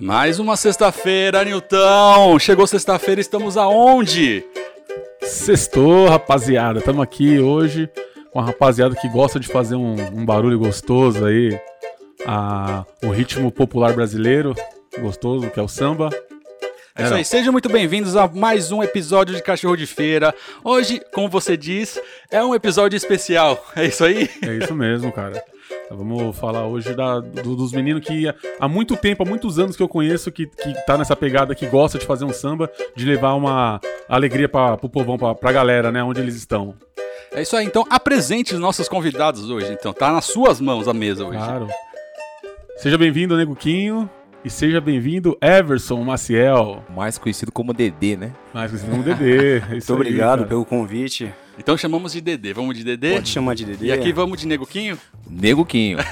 Mais uma sexta-feira, Nilton! Chegou sexta-feira, estamos aonde? Sextou, rapaziada. Estamos aqui hoje com a rapaziada que gosta de fazer um, um barulho gostoso aí. A, o ritmo popular brasileiro gostoso, que é o samba. É isso aí, sejam muito bem-vindos a mais um episódio de Cachorro de Feira. Hoje, como você diz, é um episódio especial. É isso aí? É isso mesmo, cara. Então, vamos falar hoje da, do, dos meninos que há muito tempo, há muitos anos que eu conheço, que, que tá nessa pegada, que gosta de fazer um samba, de levar uma alegria para pro povão, pra, pra galera, né, onde eles estão. É isso aí, então apresente os nossos convidados hoje, então. Tá nas suas mãos a mesa hoje. Claro. Seja bem-vindo, Neguquinho. E seja bem-vindo, Everson Maciel. Mais conhecido como Dedê, né? Mais conhecido como Dedê. É Muito obrigado cara. pelo convite. Então chamamos de Dedê. Vamos de Dedê? Pode chamar de Dedê. E aqui vamos de Neguquinho? Neguquinho.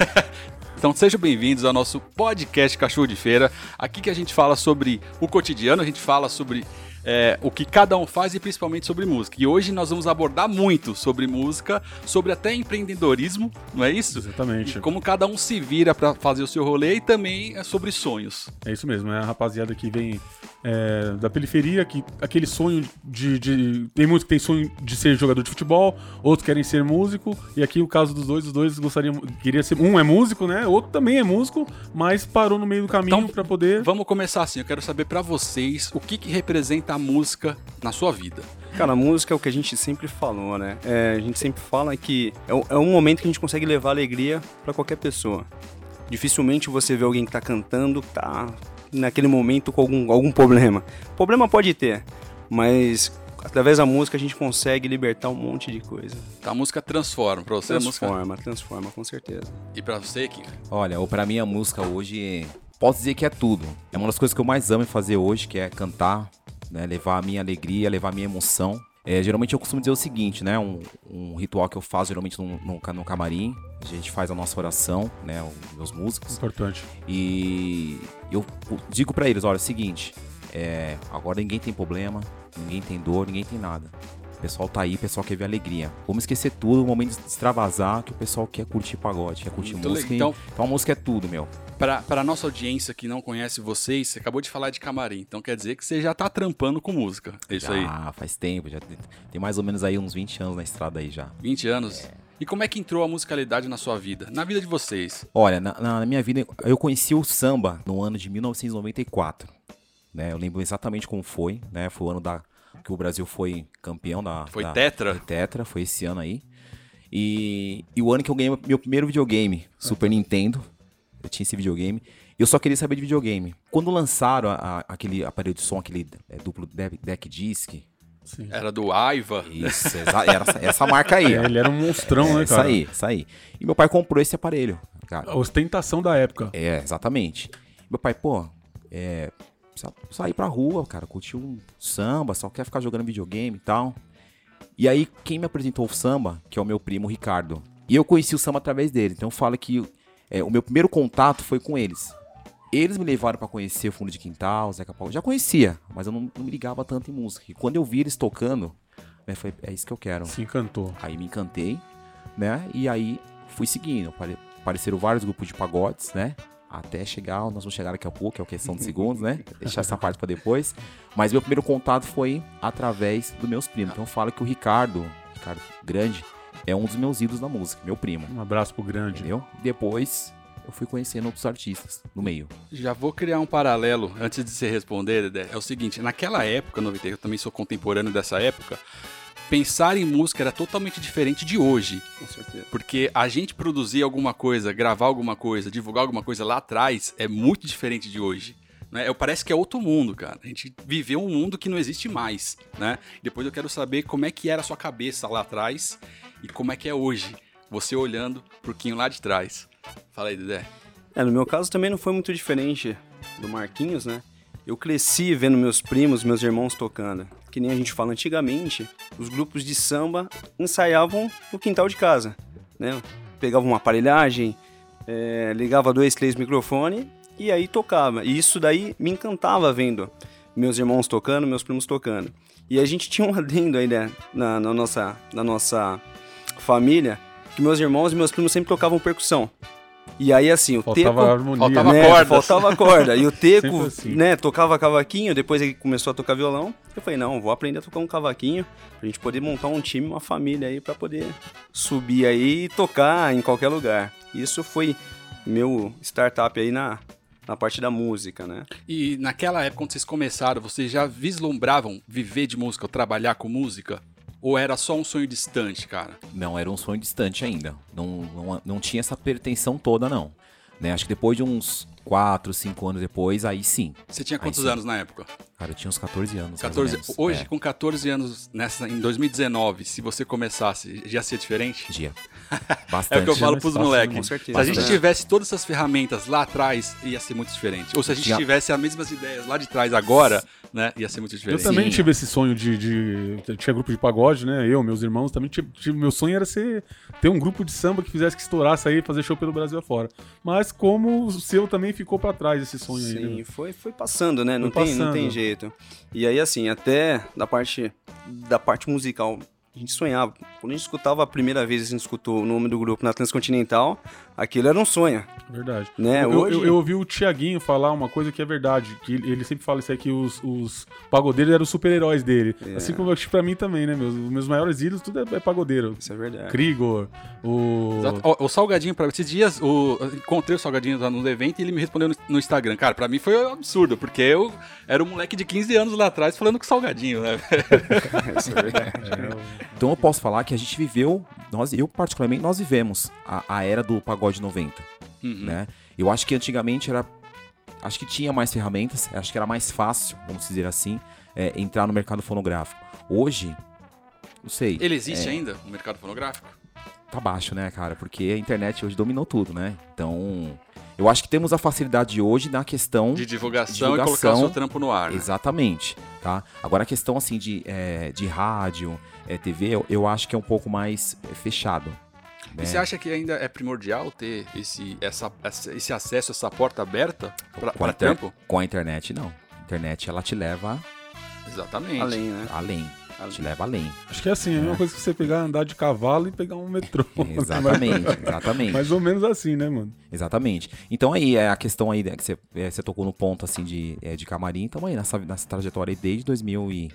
Então sejam bem-vindos ao nosso podcast Cachorro de Feira. Aqui que a gente fala sobre o cotidiano, a gente fala sobre é, o que cada um faz e principalmente sobre música. E hoje nós vamos abordar muito sobre música, sobre até empreendedorismo, não é isso? Exatamente. E como cada um se vira para fazer o seu rolê e também é sobre sonhos. É isso mesmo, é a rapaziada que vem é, da periferia, que aquele sonho de, de, Tem muitos que tem sonho de ser jogador de futebol, outros querem ser músico, e aqui o caso dos dois, os dois gostariam. Queria ser. Um é músico, né? Outro também é músico, mas parou no meio do caminho então, para poder. Vamos começar assim. Eu quero saber para vocês o que, que representa a música na sua vida. Cara, a música é o que a gente sempre falou, né? É, a gente sempre fala que é, é um momento que a gente consegue levar alegria para qualquer pessoa. Dificilmente você vê alguém que tá cantando, tá naquele momento com algum, algum problema. Problema pode ter, mas através da música a gente consegue libertar um monte de coisa. Então, a música transforma pra você? Transforma, música... transforma, com certeza. E pra você, Kim? Olha, para mim a música hoje, posso dizer que é tudo. É uma das coisas que eu mais amo fazer hoje, que é cantar, né, levar a minha alegria, levar a minha emoção. É, geralmente eu costumo dizer o seguinte, né? Um, um ritual que eu faço geralmente no, no, no, camarim. A gente faz a nossa oração, né? Os meus músicos. Importante. E eu digo para eles, olha, é o seguinte, é, agora ninguém tem problema, ninguém tem dor, ninguém tem nada. O pessoal tá aí, o pessoal quer ver alegria. Vamos esquecer tudo, o momento de extravasar, que o pessoal quer curtir pagode, quer curtir Muito música. Então, então a música é tudo, meu. Para a nossa audiência que não conhece vocês, você acabou de falar de camarim, então quer dizer que você já tá trampando com música. É isso já, aí? Ah, faz tempo, já tem mais ou menos aí uns 20 anos na estrada aí já. 20 anos? É. E como é que entrou a musicalidade na sua vida? Na vida de vocês? Olha, na, na minha vida, eu conheci o samba no ano de 1994. Né? Eu lembro exatamente como foi, né? Foi o ano da, que o Brasil foi campeão da. Foi da, tetra? Foi tetra, foi esse ano aí. E, e o ano que eu ganhei meu primeiro videogame, Super Nintendo. Eu tinha esse videogame. Eu só queria saber de videogame. Quando lançaram a, a, aquele aparelho de som, aquele é, duplo deck disc. Sim. Era do Aiva. Isso, era essa, essa marca aí. É, ele era um monstrão, é, né, cara? Isso aí, isso aí. E meu pai comprou esse aparelho. Cara. A ostentação da época. É, exatamente. Meu pai, pô, é, sair pra rua, cara, curtir um samba, só quer ficar jogando videogame e tal. E aí, quem me apresentou o samba, que é o meu primo Ricardo. E eu conheci o samba através dele. Então fala que é, o meu primeiro contato foi com eles. Eles me levaram para conhecer o Fundo de Quintal, Zeca Paulo. Já conhecia, mas eu não, não me ligava tanto em música. E quando eu vi eles tocando, né, foi, é isso que eu quero. Se encantou. Aí me encantei, né? E aí fui seguindo. Apareceram vários grupos de pagodes, né? Até chegar, nós vamos chegar daqui a pouco, que é questão de segundos, né? Deixar essa parte para depois. Mas meu primeiro contato foi através dos meus primos. Então eu falo que o Ricardo, Ricardo Grande, é um dos meus ídolos da música, meu primo. Um abraço pro Grande. Entendeu? Depois eu fui conhecendo outros artistas no meio. Já vou criar um paralelo antes de você responder, Dedé. É o seguinte, naquela época, 90, eu também sou contemporâneo dessa época, pensar em música era totalmente diferente de hoje. Com certeza. Porque a gente produzir alguma coisa, gravar alguma coisa, divulgar alguma coisa lá atrás é muito diferente de hoje. Né? Eu, parece que é outro mundo, cara. A gente viveu um mundo que não existe mais, né? Depois eu quero saber como é que era a sua cabeça lá atrás e como é que é hoje, você olhando pro Quinho lá de trás. Fala aí, Dedé. É, no meu caso também não foi muito diferente do Marquinhos, né? Eu cresci vendo meus primos, meus irmãos tocando. Que nem a gente fala antigamente, os grupos de samba ensaiavam no quintal de casa, né? Pegavam uma aparelhagem, é, ligava dois, três microfones e aí tocava. E isso daí me encantava vendo meus irmãos tocando, meus primos tocando. E a gente tinha um adendo aí né, na, na, nossa, na nossa família, que meus irmãos e meus primos sempre tocavam percussão. E aí, assim, o Faltava Teco... harmonia. faltava né? cordas. faltava corda. E o Teco, assim. né, tocava cavaquinho, depois ele começou a tocar violão. Eu falei, não, vou aprender a tocar um cavaquinho pra gente poder montar um time, uma família aí, pra poder subir aí e tocar em qualquer lugar. Isso foi meu startup aí na, na parte da música, né? E naquela época, quando vocês começaram, vocês já vislumbravam viver de música ou trabalhar com música? Ou era só um sonho distante, cara? Não, era um sonho distante ainda. Não, não, não tinha essa pretensão toda, não. Né? Acho que depois de uns 4, 5 anos depois, aí sim. Você tinha quantos anos na época? Cara, eu tinha uns 14 anos. mais ou 14. menos. Hoje, É, com 14 anos, nessa, em 2019, se você começasse, já ia ser diferente? dia. É Bastante. o que eu falo pros moleques. com certeza. Se a gente tivesse todas essas ferramentas lá atrás, ia ser muito diferente. Ou se a gente Tinha- tivesse as mesmas ideias lá de trás agora, né, ia ser muito Eu diferente. também Sim. tive esse sonho de, de- eu Tinha grupo de pagode, né? Eu, meus irmãos também. Tive, tive- meu sonho era ser ter um grupo de samba que fizesse que estourasse aí, fazer show pelo Brasil afora. Mas como o seu também ficou pra trás esse sonho aí. Sim, né? foi, foi passando, né? Não, Foi tem, não tem passando. jeito. E aí, assim, até da parte, da parte musical, a gente sonhava. Quando a gente escutava a primeira vez, a gente escutou o nome do grupo na Transcontinental, aquilo era um sonho, Verdade. né? eu, Hoje... eu, eu ouvi o Tiaguinho falar uma coisa que é verdade, que ele ele sempre fala isso aí, que os, os pagodeiros eram os super-heróis dele. É. Assim como eu pra mim também, né? Meus, meus maiores ídolos, tudo é, é pagodeiro. Isso é verdade. Krigor, o... Ó, O, Salgadinho, pra esses dias, o, eu encontrei o Salgadinho lá no evento e ele me respondeu no, no Instagram. Cara, pra mim foi um absurdo, porque eu era um moleque de 15 anos lá atrás falando com o Salgadinho, né? Isso é verdade. Então eu posso falar que a gente viveu, nós, eu particularmente, nós vivemos a, a era do pagode 90, Uhum. né? Eu acho que antigamente era, acho que tinha mais ferramentas, acho que era mais fácil, vamos dizer assim, é, entrar no mercado fonográfico. Hoje, não sei, Ele existe É. ainda, o mercado fonográfico? tá baixo, né, cara? Porque a internet hoje dominou tudo, né? Então, eu acho que temos a facilidade hoje na questão De divulgação, e Divulgação, colocar o seu trampo no ar. né? Exatamente, tá? Agora a questão assim de, é, de rádio, é, TV, eu, eu acho que é um pouco mais é, fechado. Né? E você acha que ainda é primordial ter esse, essa, essa- esse acesso, essa porta aberta pra, Com a pra inter- trampo? Com a internet, não. A internet, ela te leva Exatamente. Além, né? além. Te leva além. Acho que é assim, é a mesma coisa que você pegar, andar de cavalo e pegar um metrô. Exatamente, exatamente. Mais ou menos assim, né, mano? Exatamente. Então aí, é a questão aí, né, que você, é, você tocou no ponto, assim, de, é, de camarim. Então aí, nessa, nessa trajetória aí, desde 2000 e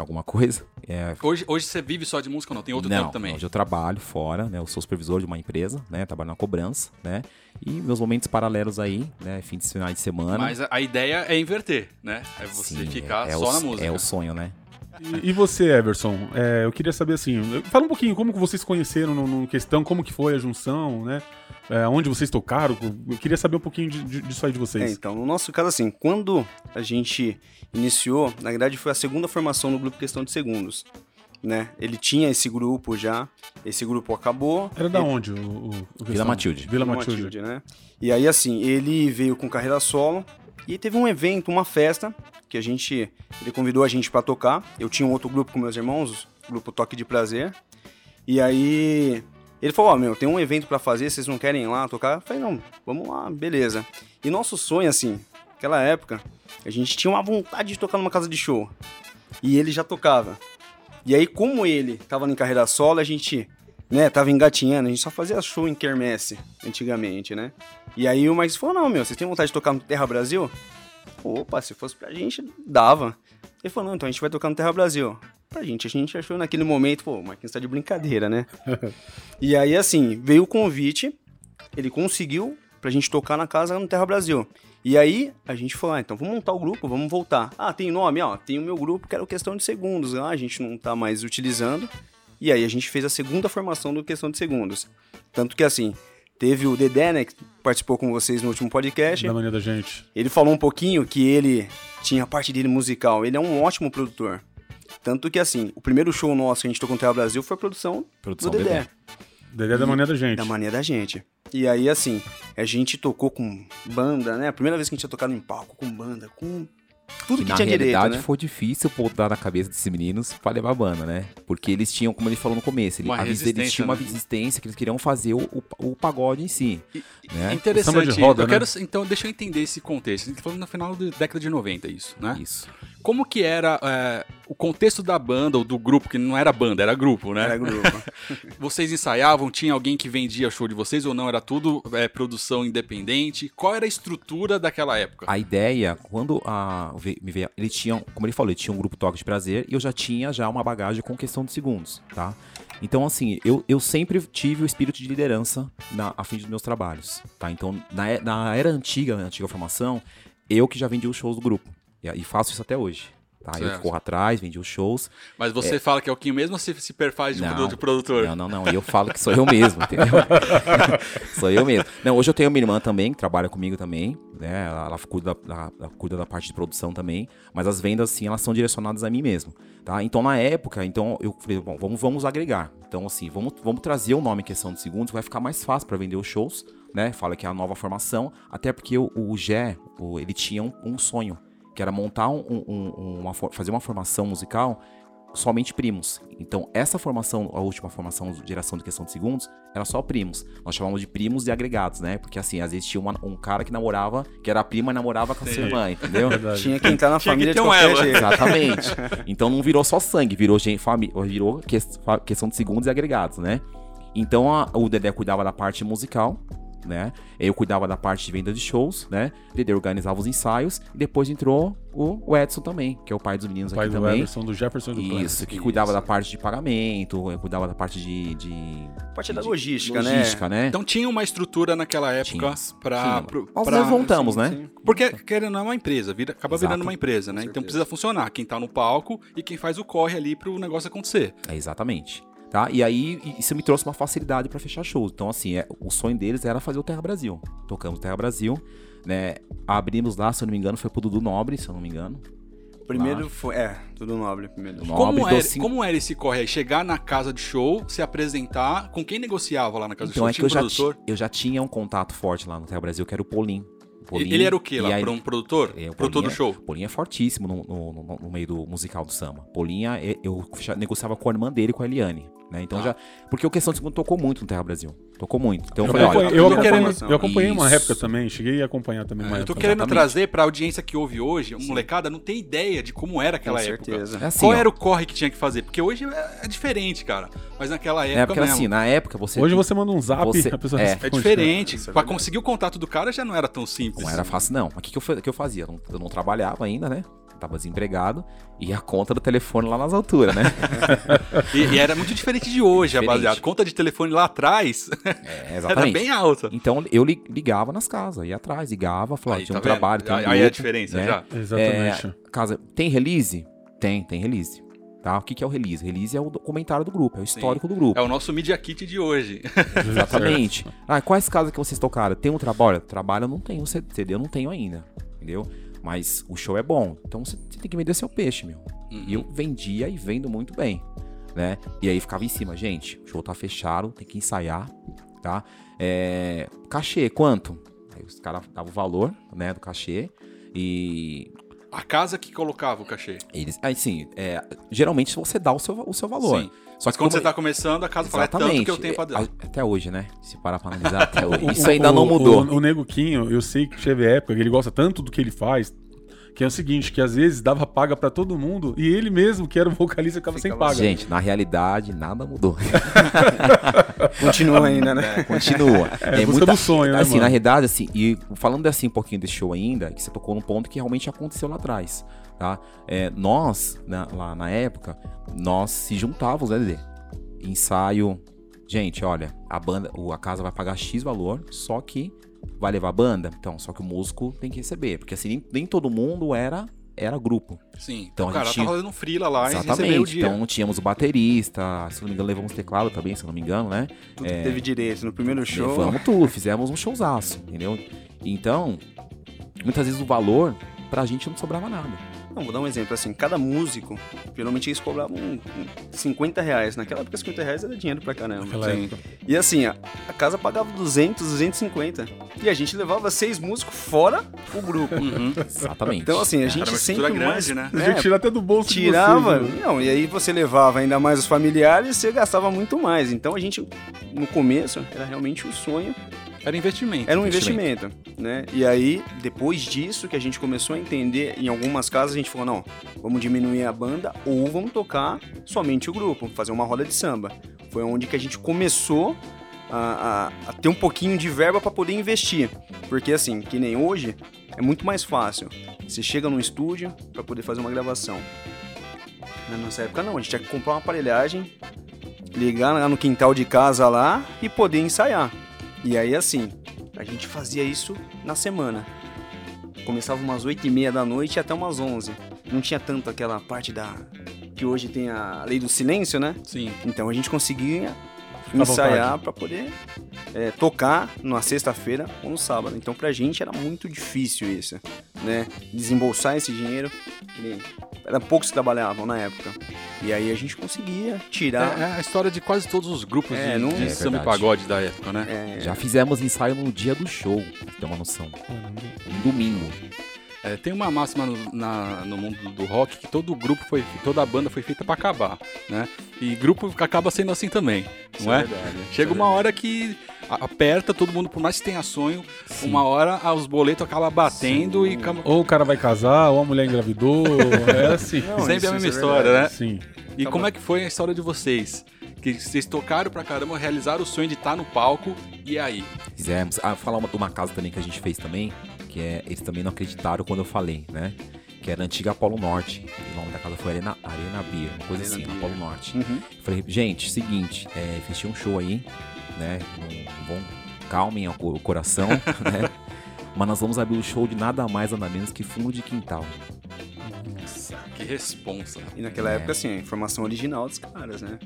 alguma coisa. É, Hoje, hoje você vive só de música ou não? Tem outro não, trampo também? Hoje eu trabalho fora, né? Eu sou supervisor de uma empresa, né? Trabalho na cobrança, né? E meus momentos paralelos aí, né? Fim de finais de semana. Mas a, a ideia é inverter, né? É você Sim, ficar é- é só o- na música. É o sonho, né? E, e você, Everson? É, eu queria saber assim, fala um pouquinho como que vocês conheceram no, no questão, como que foi a junção, né? É, onde vocês tocaram? Eu queria saber um pouquinho de- de- disso aí de É, vocês. então, no nosso caso, assim, quando a gente iniciou, na verdade foi a segunda formação no grupo Questão de Segundos, né? Ele tinha esse grupo já, esse grupo acabou. Era da ele- onde o, o, o Vila? Matilde. Vila Vila Matilde. Matilde, né? E aí, assim, ele veio com carreira solo e teve um evento, uma festa, que a gente. Ele convidou a gente pra tocar. Eu tinha um outro grupo com meus irmãos, o grupo Toque de Prazer. E aí. Ele falou: Ó, meu, tem um evento pra fazer, vocês não querem ir lá tocar? Eu falei: Não, vamos lá, beleza. E nosso sonho, assim, naquela época, a gente tinha uma vontade de tocar numa casa de show. E ele já tocava. E aí, como ele tava em carreira solo, a gente, né, tava engatinhando, a gente só fazia show em quermesse, antigamente, né? E aí o Marcos falou, não, meu, vocês têm vontade de tocar no Terra Brasil? Opa, se fosse pra gente, dava. Ele falou, não, então a gente vai tocar no Terra Brasil. Pra gente, a gente achou naquele momento, pô, o Marquinhos tá de brincadeira, né? e aí, assim, veio o convite, ele conseguiu pra gente tocar na casa no Terra Brasil. E aí, a gente falou, ah, então vamos montar o grupo, vamos voltar. Ah, tem nome? Ó, tem o meu grupo que era Questão de Segundos. Ah, a gente não tá mais utilizando. E aí, a gente fez a segunda formação do Questão de Segundos. Tanto que, assim, teve o Dedé, né, que participou com vocês no último podcast. Da mania da gente. Ele falou um pouquinho que ele tinha a parte dele musical. Ele é um ótimo produtor. Tanto que, assim, o primeiro show nosso que a gente tocou no Terra Brasil foi a produção, Produção do Dedé. Dedé. Dedé da mania da gente. Da mania da gente. E aí, assim, a gente tocou com banda, né? A primeira vez que a gente ia tocar em palco com banda, com tudo Que que, na tinha direito, realidade né? foi difícil botar na cabeça desses meninos pra levar a banda, né? Porque eles tinham, como ele falou no começo, ele, a eles tinham uma né? resistência que eles queriam fazer o, o, o pagode em si. E- né? Interessante. Samba de roda, eu né? quero, então, deixa eu entender esse contexto. A gente tá falando no final da década de 90 isso, né? Isso. Como que era é, o contexto da banda ou do grupo, que não era banda, era grupo, né? Era grupo. Vocês ensaiavam? Tinha alguém que vendia show de vocês ou não? Era tudo é, produção independente? Qual era a estrutura daquela época? A ideia, quando a, me veio, ele tinha, como ele falou, ele tinha um grupo Toque de Prazer e eu já tinha já uma bagagem com questão de segundos, tá? Então, assim, eu, eu sempre tive o espírito de liderança na, à frente dos meus trabalhos, tá? Então, na, na era antiga, na antiga formação, eu que já vendia os shows do grupo. E, faço isso até hoje, tá? Eu Certo. corro atrás, vendi os shows. Mas você fala que é o Kim mesmo ou você se perfaz de, Não, de produtor? Não, não, não. Eu falo que sou eu mesmo, entendeu? sou eu mesmo. Não, hoje eu tenho minha irmã também, que trabalha comigo também, né? Ela, ela cuida, da, ela- cuida da parte de produção também. Mas as vendas, sim, elas são direcionadas a mim mesmo, tá? Então, na época, então, eu falei, bom, vamos, vamos agregar. Então, assim, vamos, vamos trazer o nome em questão de segundos, vai ficar mais fácil para vender os shows, né? Fala que é a nova formação, até porque o, o Gé, ele tinha um, um sonho, que era montar um, um- um- uma, fazer uma formação musical somente primos. Então, essa formação, a última formação de geração de questão de segundos, era só primos. Nós chamamos de primos e agregados, né? Porque assim, às vezes tinha uma- um cara que namorava, que era prima e namorava com a sua irmã, entendeu? Verdade. Tinha que entrar na Tinha que família ter de um qualquer jeito. Exatamente. Então não virou só sangue, virou gente, família, virou questão de segundos e agregados, né? Então a- o Dedé cuidava da parte musical, né? Eu cuidava da parte de venda de shows, né? O Dedé organizava os ensaios e depois entrou o, o Edson também, que é o pai dos meninos O pai aqui do também. Everson, do Jefferson e do. Isso, que cuidava da parte de pagamento, cuidava da parte de. de Parte da de logística, logística, né? Então tinha uma estrutura naquela época pro- Nós pra- levantamos, sim, né? sim. Porque, querendo é uma empresa, vira, acaba Exato. virando uma empresa, né? Então precisa funcionar. Quem tá no palco e quem faz o corre ali pro negócio acontecer. É, exatamente. Tá? E aí, isso me trouxe uma facilidade pra fechar shows. Então, assim, é, o sonho deles era fazer o Terra Brasil. Tocamos Terra Brasil, né? Abrimos lá, se eu não me engano, foi pro Dudu Nobre, se eu não me engano. Primeiro foi. É, tudo nobre primeiro. Dudu Como Nobre, era, docinho. como era esse corre aí? Chegar na casa de show, se apresentar, com quem negociava lá na casa Então, é de que show? eu já, um ti- produtor? eu já tinha um contato forte lá no Terra Brasil, que era o Polim. Ele era o quê lá? aí- um produtor? É, o produtor do show. Polinha é fortíssimo no, no- no- no meio do musical do samba. Polinha, é- eu já negociava com a irmã dele, com a Eliane. Né? Então Tá. já. Porque o Questão de Segundo tocou muito no Terra Brasil. Tocou muito. Então eu, falei, olha. acompanhei, eu querendo- eu acompanhei uma Isso. época também, cheguei a acompanhar também uma É, eu tô época. querendo Exatamente. trazer pra audiência que ouve hoje, uma molecada não tem ideia de como era Com aquela época. certeza. É assim, Qual ó. era o corre que tinha que fazer? Porque hoje é é diferente, cara. Mas naquela época É, porque mesmo. assim, na época você. Hoje você manda um zap Você- a pessoa é. É responde, né? diferente. É pra conseguir o contato do cara já não era tão simples. Não era fácil, não. Mas o que, que, eu, fa- que eu fazia? Eu não, eu não trabalhava ainda, né? Tava desempregado. E a conta do telefone lá nas alturas, né? E, e era muito diferente de hoje, Diferente. rapaziada. Conta de telefone lá atrás É, era bem alta. Então eu li- ligava nas casas, ia atrás, ligava, falava, Aí, tinha um tá vendo? trabalho, tem um Aí, aí é a diferença né? já. Exatamente. É, casa, tem release? Tem, tem release. Tá? O que, que é o release? Release é o documentário do grupo, é o histórico do grupo. É o nosso Media Kit de hoje. Exatamente. Ah, quais casas que vocês tocaram? Tem um trabalho? Trabalho eu não tenho, CD eu não tenho ainda, entendeu? Mas o show é bom, então você tem que vender seu peixe, meu. Uhum. E eu vendia e vendo muito bem, né? E aí ficava em cima, gente, o show tá fechado, tem que ensaiar, tá? É, cachê, quanto? Aí os caras davam o valor, né, do cachê e A casa que colocava o cachê. eles, aí sim, é, geralmente você dá o seu, o seu valor. Sim. Só Mas que quando como- você tá começando, a casa fala, é tanto que eu tenho pra dar. a- Até hoje, né? Se parar pra analisar, até hoje. O- Isso o- ainda não o- mudou. O, o Nego Quinho, eu sei que teve época que ele gosta tanto do que ele faz, que é o seguinte, que às vezes dava paga pra todo mundo e ele mesmo, que era o vocalista, ficava sem Ficava paga. Gente, na realidade, nada mudou. Continua ainda, né? Continua. É, busca do sonho, né, Assim, mano? na realidade, assim, e falando assim um pouquinho desse show ainda, que você tocou num ponto que realmente aconteceu lá atrás, tá? É, nós, na- lá na época, nós se juntávamos, né, Dedê? Ensaio. Gente, olha, a banda, o- a casa vai pagar X valor, só que vai levar a banda. Então, só que o músico tem que receber. Porque assim, nem, nem todo mundo era, era grupo. Sim. Então, o a cara gente tá fazendo um freela lá e recebeu o Exatamente. dia. Então tínhamos o baterista, se não me engano, levamos teclado também, se não me engano, né? Tudo que teve direito. No primeiro show. Levamos tudo, fizemos um showzaço, entendeu? Então, muitas vezes o valor pra gente não sobrava nada. Não, vou dar um exemplo assim. Cada músico, geralmente eles cobravam um- um 50 reais. Naquela época, 50 reais era dinheiro pra caramba. Naquela Sim. época. E assim, a, a casa pagava 200, 250. E a gente levava seis músicos fora o grupo. Uhum. Exatamente. Então, assim, a Era gente uma sempre estrutura mais... grande, né? A gente É, tira até do bolso de tirava, vocês, né? não, e aí você levava ainda mais os familiares, você gastava muito mais. Então a gente, no começo, era realmente o sonho Era investimento. Era um investimento, né? E aí, depois disso, que a gente começou a entender, em algumas casas a gente falou, não, vamos diminuir a banda ou vamos tocar somente o grupo, fazer uma roda de samba. Foi onde que a gente começou a, a, a ter um pouquinho de verba para poder investir. Porque assim, que nem hoje, é muito mais fácil. Você chega num estúdio para poder fazer uma gravação. Na nossa época não, a gente tinha que comprar uma aparelhagem, ligar lá no quintal de casa lá e poder ensaiar. E aí assim, a gente fazia isso na semana. Começava umas 8 e meia da noite até umas 11. Não tinha tanto aquela parte da... Que hoje tem a lei do silêncio, né? Sim. Então a gente conseguia ensaiar para poder é, tocar na sexta-feira ou no sábado. Então pra gente era muito difícil isso, né? Desembolsar esse dinheiro. Que nem- Era poucos que trabalhavam na época. E aí a gente conseguia tirar. É, é a história de quase todos os grupos É, de, não- de É samba e pagode da época, né? é, Já fizemos ensaio no dia do show, pra ter uma noção. Um domingo. É, tem uma máxima no, na- no mundo do rock que todo grupo foi, toda banda foi feita pra acabar, né? E grupo acaba sendo assim também, isso não é? verdade, isso Chega é uma verdade. hora que aperta todo mundo, por mais que tenha sonho, Sim. uma hora ah, os boletos acabam batendo e acaba- Ou o cara vai casar, ou a mulher engravidou. é assim. Não, sempre isso- a mesma é história, né? Sim. E Tá como bom. é que foi a história de vocês? Que vocês tocaram pra caramba, realizaram o sonho de estar no palco, e aí? Fizemos. Ah, falar uma, de uma casa também que a gente fez também, que é. Eles também não acreditaram quando eu falei, né? Que era a antiga Polo Norte. O nome da casa foi Arena, Arena Beer, uma coisa Arena assim, na Beer. Polo Norte. Uhum. Falei, gente, seguinte, é, fechei um show aí, né? Vão, calmem o coração, né? Mas nós vamos abrir o show de nada mais, nada menos que fundo de quintal. Nossa, que responsa. E naquela É. época, assim, a informação original dos caras, né?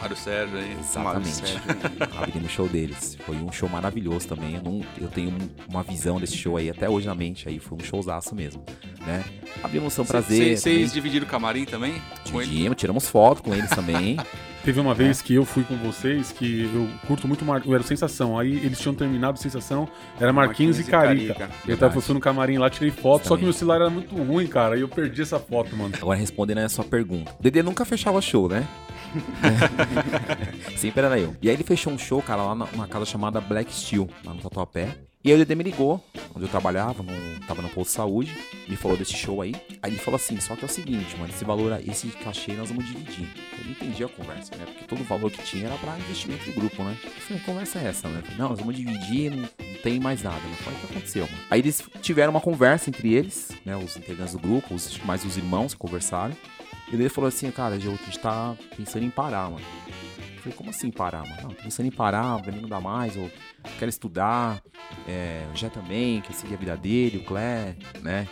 Mário Sérgio aí. Exatamente. Sérgio. Abrimos o show deles. Foi um show maravilhoso também. Eu, não- eu tenho um- uma visão desse show aí até hoje na mente. Aí foi um showzaço mesmo, né? Abrimos São Prazer. Vocês dividiram o camarim também? Dividimos, tiramos foto com eles também. Teve uma vez que eu fui com vocês, que eu curto muito Mar... eu era Sensação. Aí eles tinham terminado Sensação, era Marquinhos, e Carica. Eu tava no camarim lá, tirei foto, só que meu celular era muito ruim, cara. E eu perdi essa foto, Agora respondendo a sua pergunta. O Dedê nunca fechava show, né? Sempre era eu. E aí ele fechou um show, cara, lá numa casa chamada Black Steel, lá no Tatuapé. E aí o Dedê me ligou, onde eu trabalhava, no, tava no posto de saúde, me falou desse show aí. Aí ele falou assim, só que é o seguinte, mano, esse valor, esse cachê nós vamos dividir. Eu não entendi a conversa, né? Porque todo o valor que tinha era pra investimento do grupo, né? Eu falei, conversa é essa, né? Falei, não, nós vamos dividir, não, não tem mais nada. Eu falei, o que aconteceu, mano? Aí eles tiveram uma conversa entre eles, né? Os integrantes do grupo, os, mais os irmãos conversaram. E ele falou assim, cara, a gente tá pensando em parar, mano. Eu falei, como assim parar, mano? Não, pensando em parar, não dá mais, ou quero estudar, é, o Já também, quer seguir a vida dele, o Clé, né?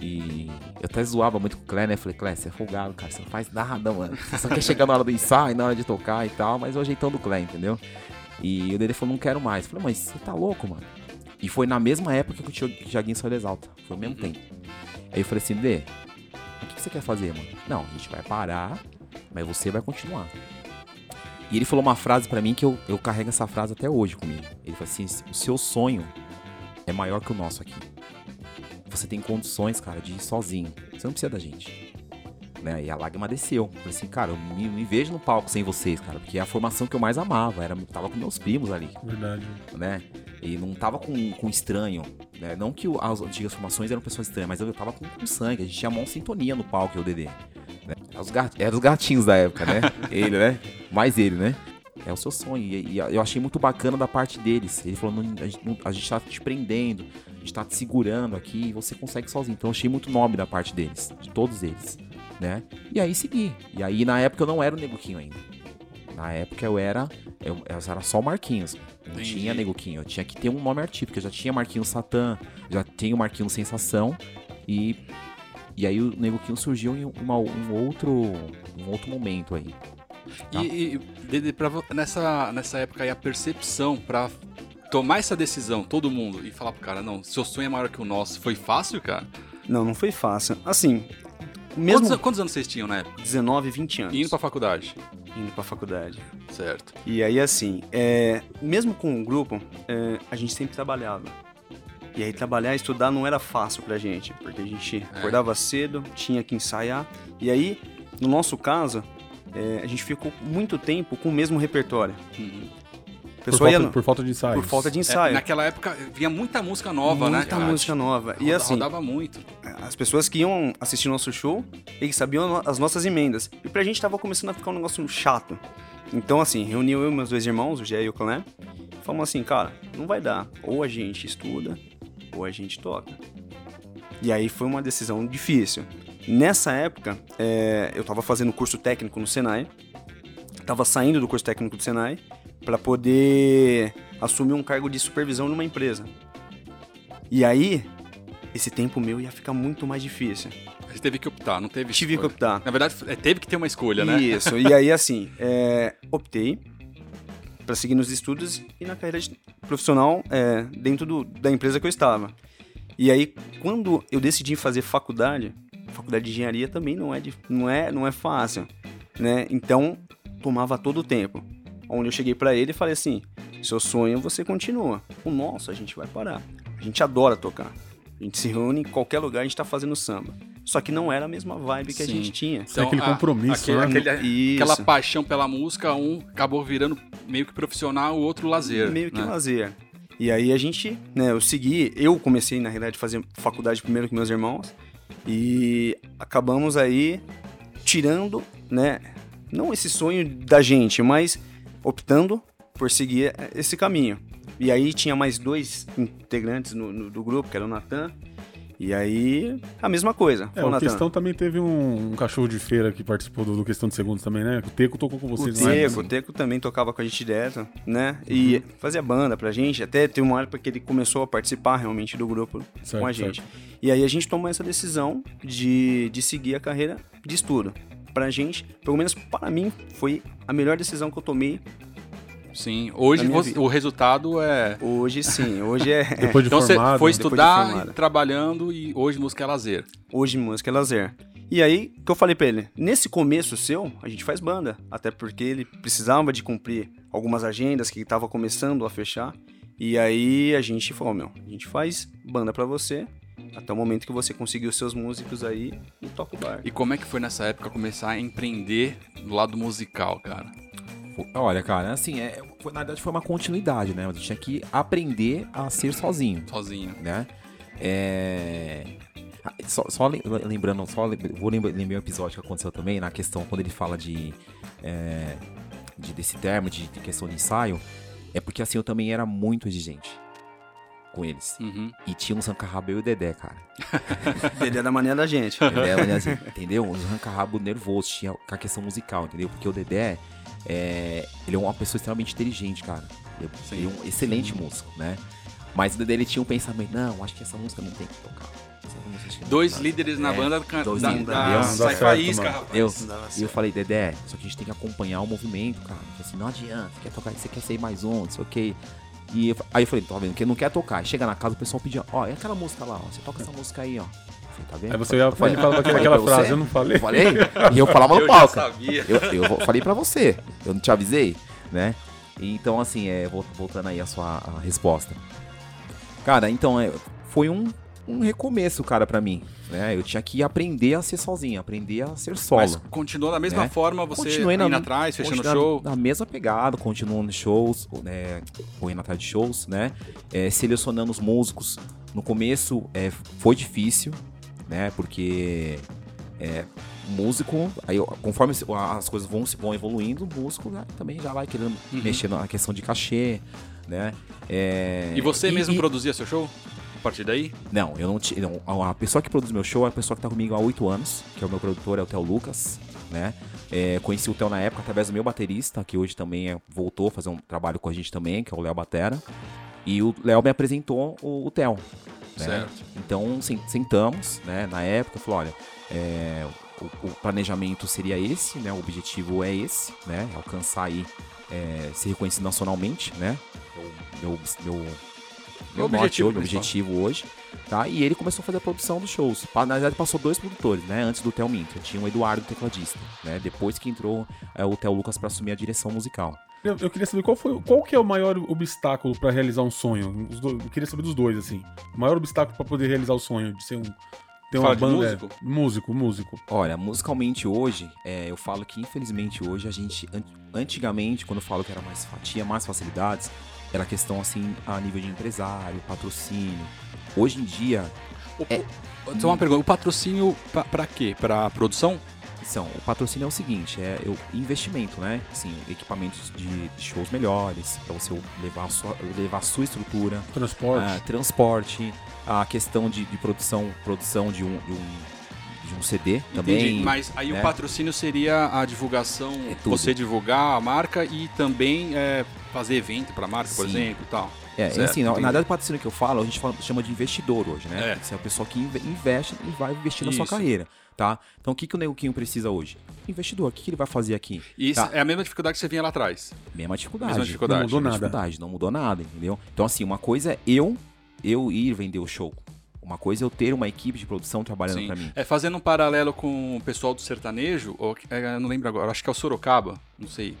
E eu até zoava muito com o Clé, né? Falei, Clé, você é folgado, cara, você não faz nada, mano. Você só quer chegar na hora do ensaio, na hora de tocar e tal, mas é o jeitão do Clé, entendeu? E o dele falou, não quero mais. Eu falei, mas você tá louco, mano? E foi na mesma época que o Thiaguinho saiu da Exalta. Foi ao mesmo tempo. Aí eu falei assim, Dê, o que você quer fazer, mano? Não, a gente vai parar, mas você vai continuar. E ele falou uma frase pra mim que eu, eu carrego essa frase até hoje comigo. Ele falou assim: o seu sonho é maior que o nosso aqui. Você tem condições, cara, de ir sozinho. Você não precisa da gente. Né? E a lágrima desceu. Eu falei assim, cara, eu me, me vejo no palco sem vocês, cara, porque é a formação que eu mais amava. Era, tava com meus primos ali Verdade. né? E não tava com, com estranho, né? Não que as antigas formações eram pessoas estranhas, mas eu tava com, com sangue. A gente tinha mão sintonia no palco, eu e o Dedê. Né? Era, os era os gatinhos da época, né? ele, né? Mais ele, né? É o seu sonho. E, e eu achei muito bacana da parte deles. Ele falou, "Não, a, gente, a gente tá te prendendo, a gente tá te segurando aqui e você consegue sozinho. Então eu achei muito nobre da parte deles, de todos eles, né? E aí segui. E aí na época eu não era o Neguquinho ainda. Na época eu era. Eu, eu era só o Marquinhos. Não Entendi. tinha Neguquinho. Eu tinha que ter um nome artístico. Eu já tinha Marquinhos Satã, já tinha o Marquinhos Sensação. E. E aí o Neguquinho surgiu em uma- um, outro, um outro momento aí. Tá. E, e Dede, pra nessa, nessa época aí, a percepção pra tomar essa decisão, todo mundo, e falar pro cara, não, seu sonho é maior que o nosso, foi fácil, cara? Não, não foi fácil. Assim, mesmo Quantos, an- quantos anos vocês tinham na época? 19, 20 anos. Indo pra faculdade. indo pra faculdade. Certo. E aí, assim, é, mesmo com o grupo, é, a gente sempre trabalhava. E aí, trabalhar e estudar não era fácil pra gente, porque a gente acordava cedo, tinha que ensaiar. E aí, no nosso caso, é, a gente ficou muito tempo com o mesmo repertório. Uhum. Por, falta, ia por falta de ensaio. por falta de É, ensaio. naquela época vinha muita música nova, né? Muita música nova. E Roda- assim, Rodava muito. as pessoas que iam assistir nosso show, eles sabiam as nossas emendas. E pra gente tava começando a ficar um negócio chato. Então, assim, reuniu eu e meus dois irmãos, o Gé e o Clé, e falamos assim, cara, não vai dar. Ou a gente estuda, ou a gente toca. E aí foi uma decisão difícil. Nessa época, é, eu tava fazendo curso técnico no Senai, tava saindo do curso técnico do Senai para poder assumir um cargo de supervisão numa empresa. E aí, esse tempo meu ia ficar muito mais difícil. Gente teve que optar, não teve Tive que escolha. optar. Na verdade, é, teve que ter uma escolha, né? Isso, e aí assim, é, optei para seguir nos estudos e na carreira profissional é, dentro do- da empresa que eu estava. E aí, quando eu decidi fazer faculdade, faculdade de engenharia também não é, não é, não é fácil, né? Então, tomava todo o tempo. Onde eu cheguei para ele e falei assim, seu sonho você continua, o nosso a gente vai parar. A gente adora tocar. A gente se reúne em qualquer lugar, a gente tá fazendo samba. Só que não era a mesma vibe que a Sim. gente tinha. Tem aquele compromisso, aquele- né? aquele- aquela paixão pela música, um acabou virando meio que profissional, o outro lazer. Meio que né? lazer. E aí a gente, né, eu segui, eu comecei na realidade a fazer faculdade primeiro que meus irmãos e acabamos aí tirando, né, não esse sonho da gente, mas optando por seguir esse caminho. E aí tinha mais dois integrantes no, no- do grupo, que era o Natan, e aí a mesma coisa. É, o Natan, Questão também teve um, um cachorro de feira que participou do, do Questão de Segundos também, né? O Teco tocou com O vocês, não é? Teco, o Teco também tocava com a gente direto, né? E fazia banda pra gente. Até teve uma época que ele começou a participar realmente do grupo Certo, com a gente. E aí a gente tomou essa decisão de, de seguir a carreira de estudo. Pra gente, pelo menos para mim, foi a melhor decisão que eu tomei Sim, hoje você- o resultado é. hoje, sim. Hoje é. Depois de Então você formado. foi depois de estudar, formado. e trabalhando e hoje música é lazer. Hoje música é lazer. E aí, que eu falei pra ele, nesse começo seu, a gente faz banda. Até porque ele precisava de cumprir algumas agendas que tava começando a fechar. E aí a gente falou, meu, a gente faz banda pra você. Até o momento que você conseguir os seus músicos aí e toca o bar. E como é que foi nessa época começar a empreender do lado musical, cara? Olha, cara, assim, é, foi- na verdade foi uma continuidade, né? Eu tinha que aprender a ser sozinho, Sozinho. né? É... Só, só lem- lembrando, só vou lembrar, lembrar um episódio que aconteceu também, na questão, quando ele fala de, é, de desse termo, de, de questão de ensaio, é porque assim, eu também era muito exigente com eles. Uhum. E tinha um Zancarrabo eu e o Dedé, cara. Ele é da maneira da gente. Dedé, olha assim, entendeu? Um arranca-rabo nervoso, tinha com a questão musical, entendeu? Porque o Dedé, é, ele é uma pessoa extremamente inteligente, cara. Ele é- Sim. ele é um excelente músico, né? Mas o Dedé, ele tinha um pensamento, não, acho que essa música não tem que tocar. Dois toca." líderes na É, banda can- dois da, líderes. da- Não dá sai faísca, rapaz. Eu, e eu certo. falei, Dedé, só que a gente tem que acompanhar o movimento, cara. Eu falei assim, não adianta, você quer tocar, você quer ser mais um, não sei o quê. E eu- aí eu falei, tá vendo, que não quer tocar. Aí Chega na casa, o pessoal pedia, ó, e aquela música lá, ó, você toca essa música aí, ó. Tá vendo? Aí você ia e falava aquela, frase, eu não falei. Eu falei, e eu falava no palco. sabia. Eu, eu falei pra você, eu não te avisei, né? Então, assim, é, vol- voltando aí a sua a resposta. Cara, então, é, foi um, um recomeço, cara, pra mim. Né? Eu tinha que aprender a ser sozinho, aprender a ser solo. Mas continuou da mesma né? forma, você Continuei indo na- atrás, fechando show. Na mesma pegada, continuando shows, né, correndo atrás de shows, né? é, selecionando os músicos. No começo é, foi difícil, né? Porque é, músico, aí conforme as coisas vão, se- vão evoluindo, o músico né, também já vai querendo Uhum. mexer na questão de cachê, né? É, E você mesmo e- produzia seu show? A partir daí? não, eu não tinha. A pessoa que produz meu show é a pessoa que tá comigo há oito anos, que é o meu produtor, é o Theo Lucas, né? É, conheci o Theo na época através do meu baterista, que hoje também é- voltou a fazer um trabalho com a gente também, que é o Léo Batera. E o Léo me apresentou o, o Theo. Né? Certo. Então sen- sentamos, né? Na época, falou, olha, é, o, o planejamento seria esse, né? O objetivo é esse, né? Alcançar aí, é, ser reconhecido nacionalmente, né? Meu, meu, meu, meu objetivo objetivo, meu objetivo hoje, tá? E ele começou a fazer a produção dos shows. Na verdade, passou dois produtores, né? Antes do Theo Minter. Tinha o Eduardo, tecladista, né? Depois que entrou é, o Theo Lucas pra assumir a direção musical. Eu, eu queria saber qual foi, qual que é o maior obstáculo pra realizar um sonho. Os do- eu queria saber dos dois, assim. O maior obstáculo pra poder realizar o sonho de ser um Tem uma de banda. músico? é, músico, músico. Olha, musicalmente hoje, é, eu falo que infelizmente hoje a gente, an- antigamente, quando eu falo que era mais fa- tinha mais facilidades, era questão assim a nível de empresário, patrocínio. Hoje em dia, O, Só uma pergunta, o patrocínio pra quê? Pra produção? São, o patrocínio é o seguinte, é o investimento, né? Assim, equipamentos de, de shows melhores, para você levar a sua, levar a sua estrutura, Transporte. ah, transporte, a questão de, de produção, produção de um, de um, de um CD também. Entendi. Mas aí né? o patrocínio seria a divulgação, É você divulgar a marca e também é, fazer evento pra marca, por Sim. exemplo e tal. É, Certo, assim, na, entendi. na verdade, o patrocínio que eu falo, a gente fala- chama de investidor hoje, né? É. Você é a pessoa que inve- investe e vai investir na sua Isso. carreira, tá? Então, o que, que o Neguinho precisa hoje? Investidor, o que, que ele vai fazer aqui? E isso Tá. é a mesma dificuldade que você vinha lá atrás. Mesma dificuldade. Mesma dificuldade. Não mudou Mesma nada. dificuldade, não mudou nada, entendeu? Então, assim, uma coisa é eu, eu ir vender o show. Uma coisa é eu ter uma equipe de produção trabalhando pra mim. É, fazendo um paralelo com o pessoal do sertanejo, ou, é, eu não lembro agora, acho que é o Sorocaba, não sei.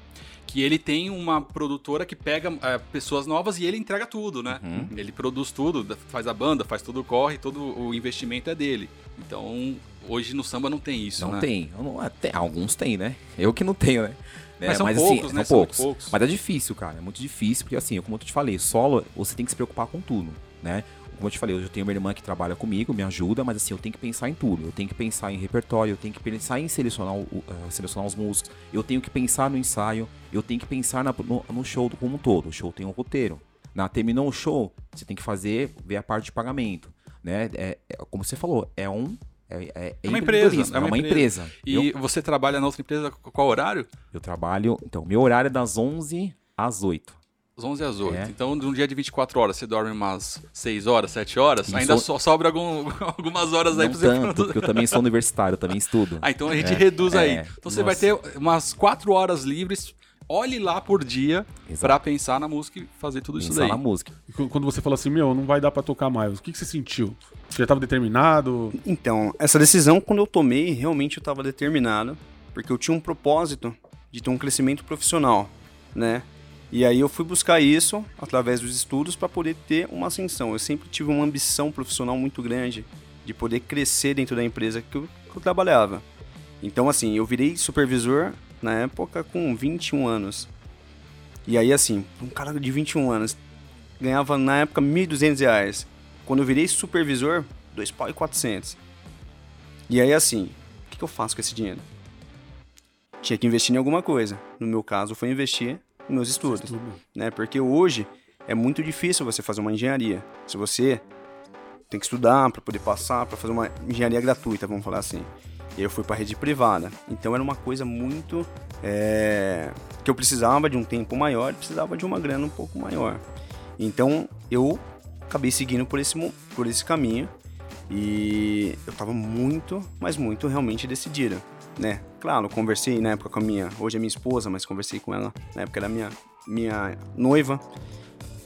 Que ele tem uma produtora que pega é, pessoas novas e ele entrega tudo, né? Uhum. Ele produz tudo, faz a banda, faz tudo, corre, todo o investimento é dele. Então, hoje no samba não tem isso, Não né? tem. Não- até alguns têm, né? Eu que não tenho, né? Mas É, são assim, poucos, né? São poucos. poucos. Mas é difícil, cara. É muito difícil, porque assim, como eu te falei, solo, você tem que se preocupar com tudo, né? Como eu te falei, eu tenho uma irmã que trabalha comigo, me ajuda, mas assim, eu tenho que pensar em tudo. Eu tenho que pensar em repertório, eu tenho que pensar em selecionar, eh, selecionar os músicos, eu tenho que pensar no ensaio, eu tenho que pensar na- no, no show como um todo. O show tem um roteiro. Na, terminou o show, você tem que fazer, ver a parte de pagamento, né? É, é- como você falou, é um... É, é, É uma empresa, empreendedorismo, é uma empresa. E você trabalha na outra empresa, qual horário? Eu trabalho. Então, meu horário é das 11 às 8. Às 11 às 8. É. Então, num dia de 24 horas, você dorme umas 6 horas, 7 horas? Isso. Ainda so- sobra algum- algumas horas aí Não pra você tanto, porque eu também sou universitário, eu também estudo. Ah, então a gente É, reduz aí. é, Então você vai ter nossa. umas 4 horas livres. Olhe lá por dia pra pensar na música e fazer tudo isso Pensar daí. na música. E qu- quando você falou assim, meu, não vai dar pra tocar mais, o que, que você sentiu? Você já tava determinado? Então, essa decisão, quando eu tomei, realmente eu estava determinado, porque eu tinha um propósito de ter um crescimento profissional, né? E aí eu fui buscar isso através dos estudos para poder ter uma ascensão. Eu sempre tive uma ambição profissional muito grande de poder crescer dentro da empresa que eu, que eu trabalhava. Então, assim, eu virei supervisor na época com 21 anos. E aí, assim, um cara de 21 anos ganhava na época 1.200 reais. Quando eu virei supervisor, dois pau e 400. E aí, assim, o que, que eu faço com esse dinheiro? Tinha que investir em alguma coisa. No meu caso, foi investir nos meus estudos, né? Porque hoje é muito difícil você fazer uma engenharia. Se você tem que estudar para poder passar, para fazer uma engenharia gratuita, vamos falar assim. Eu fui para rede privada. Então era uma coisa muito é, que eu precisava de um tempo maior, precisava de uma grana um pouco maior. Então eu acabei seguindo por esse, por esse caminho e eu tava muito, mas muito realmente decidido, né? Claro, conversei na época com a minha, hoje é minha esposa, mas conversei com ela, na época era minha, minha noiva.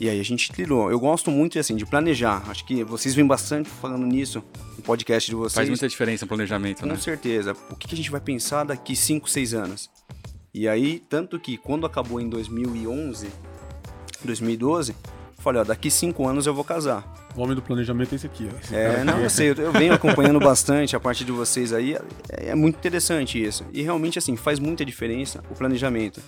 E aí a gente trilhou. Eu gosto muito assim de planejar. Acho que vocês vêm bastante falando nisso no podcast de vocês. Faz muita diferença o planejamento, Com né? certeza. O que a gente vai pensar daqui 5, 6 anos? E aí, tanto que quando acabou em 2011, 2012, eu falei, ó, daqui 5 anos eu vou casar. O homem do planejamento é esse aqui, ó. Esse É, não, aqui. eu sei, eu- eu venho acompanhando bastante a parte de vocês aí, é, é muito interessante isso. E realmente, assim, faz muita diferença o planejamento.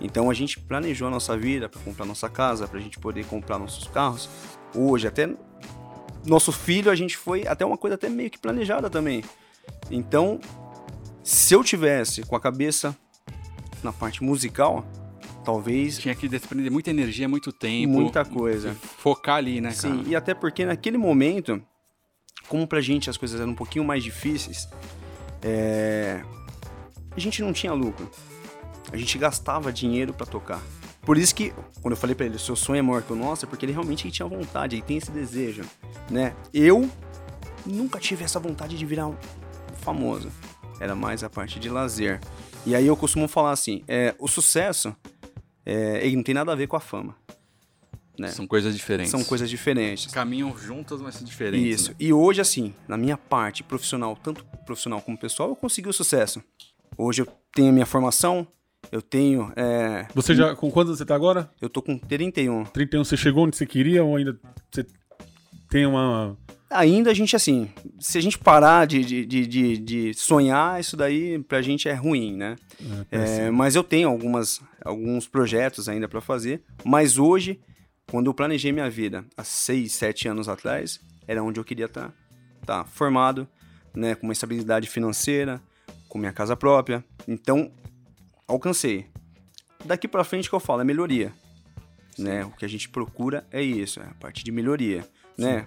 Então a gente planejou a nossa vida para comprar nossa casa, para a gente poder comprar nossos carros. Hoje, até nosso filho, a gente foi até uma coisa até meio que planejada também. Então, se eu tivesse com a cabeça na parte musical, talvez Tinha que desprender muita energia, muito tempo. muita coisa. Focar ali, né, cara? Sim, e até porque naquele momento, como pra gente as coisas eram um pouquinho mais difíceis, é, a gente não tinha lucro. A gente gastava dinheiro pra tocar. Por isso que, quando eu falei pra ele, seu sonho é maior que o nosso, é porque ele realmente tinha vontade, ele tem esse desejo, né? Eu nunca tive essa vontade de virar um famoso. Era mais a parte de lazer. E aí eu costumo falar assim, é, o sucesso, é, ele não tem nada a ver com a fama. Né? São coisas diferentes. São coisas diferentes. Caminham juntas, mas são diferentes. Isso. né? E hoje, assim, na minha parte profissional, tanto profissional como pessoal, eu consegui o sucesso. Hoje eu tenho a minha formação, eu tenho. é, Você já, com quantos você tá agora? eu tô com 31. 31, você chegou onde você queria ou ainda você tem uma, Ainda a gente, assim, se a gente parar de, de, de, de, de sonhar, isso daí pra gente é ruim, né? É, mas eu tenho algumas, alguns projetos ainda pra fazer. Mas hoje, quando eu planejei minha vida, há seis, sete anos atrás, era onde eu queria estar. Tá formado, né, com uma estabilidade financeira, com minha casa própria. Então, alcancei. Daqui pra frente que eu falo é melhoria. Né? O que a gente procura é isso, é a parte de melhoria, né?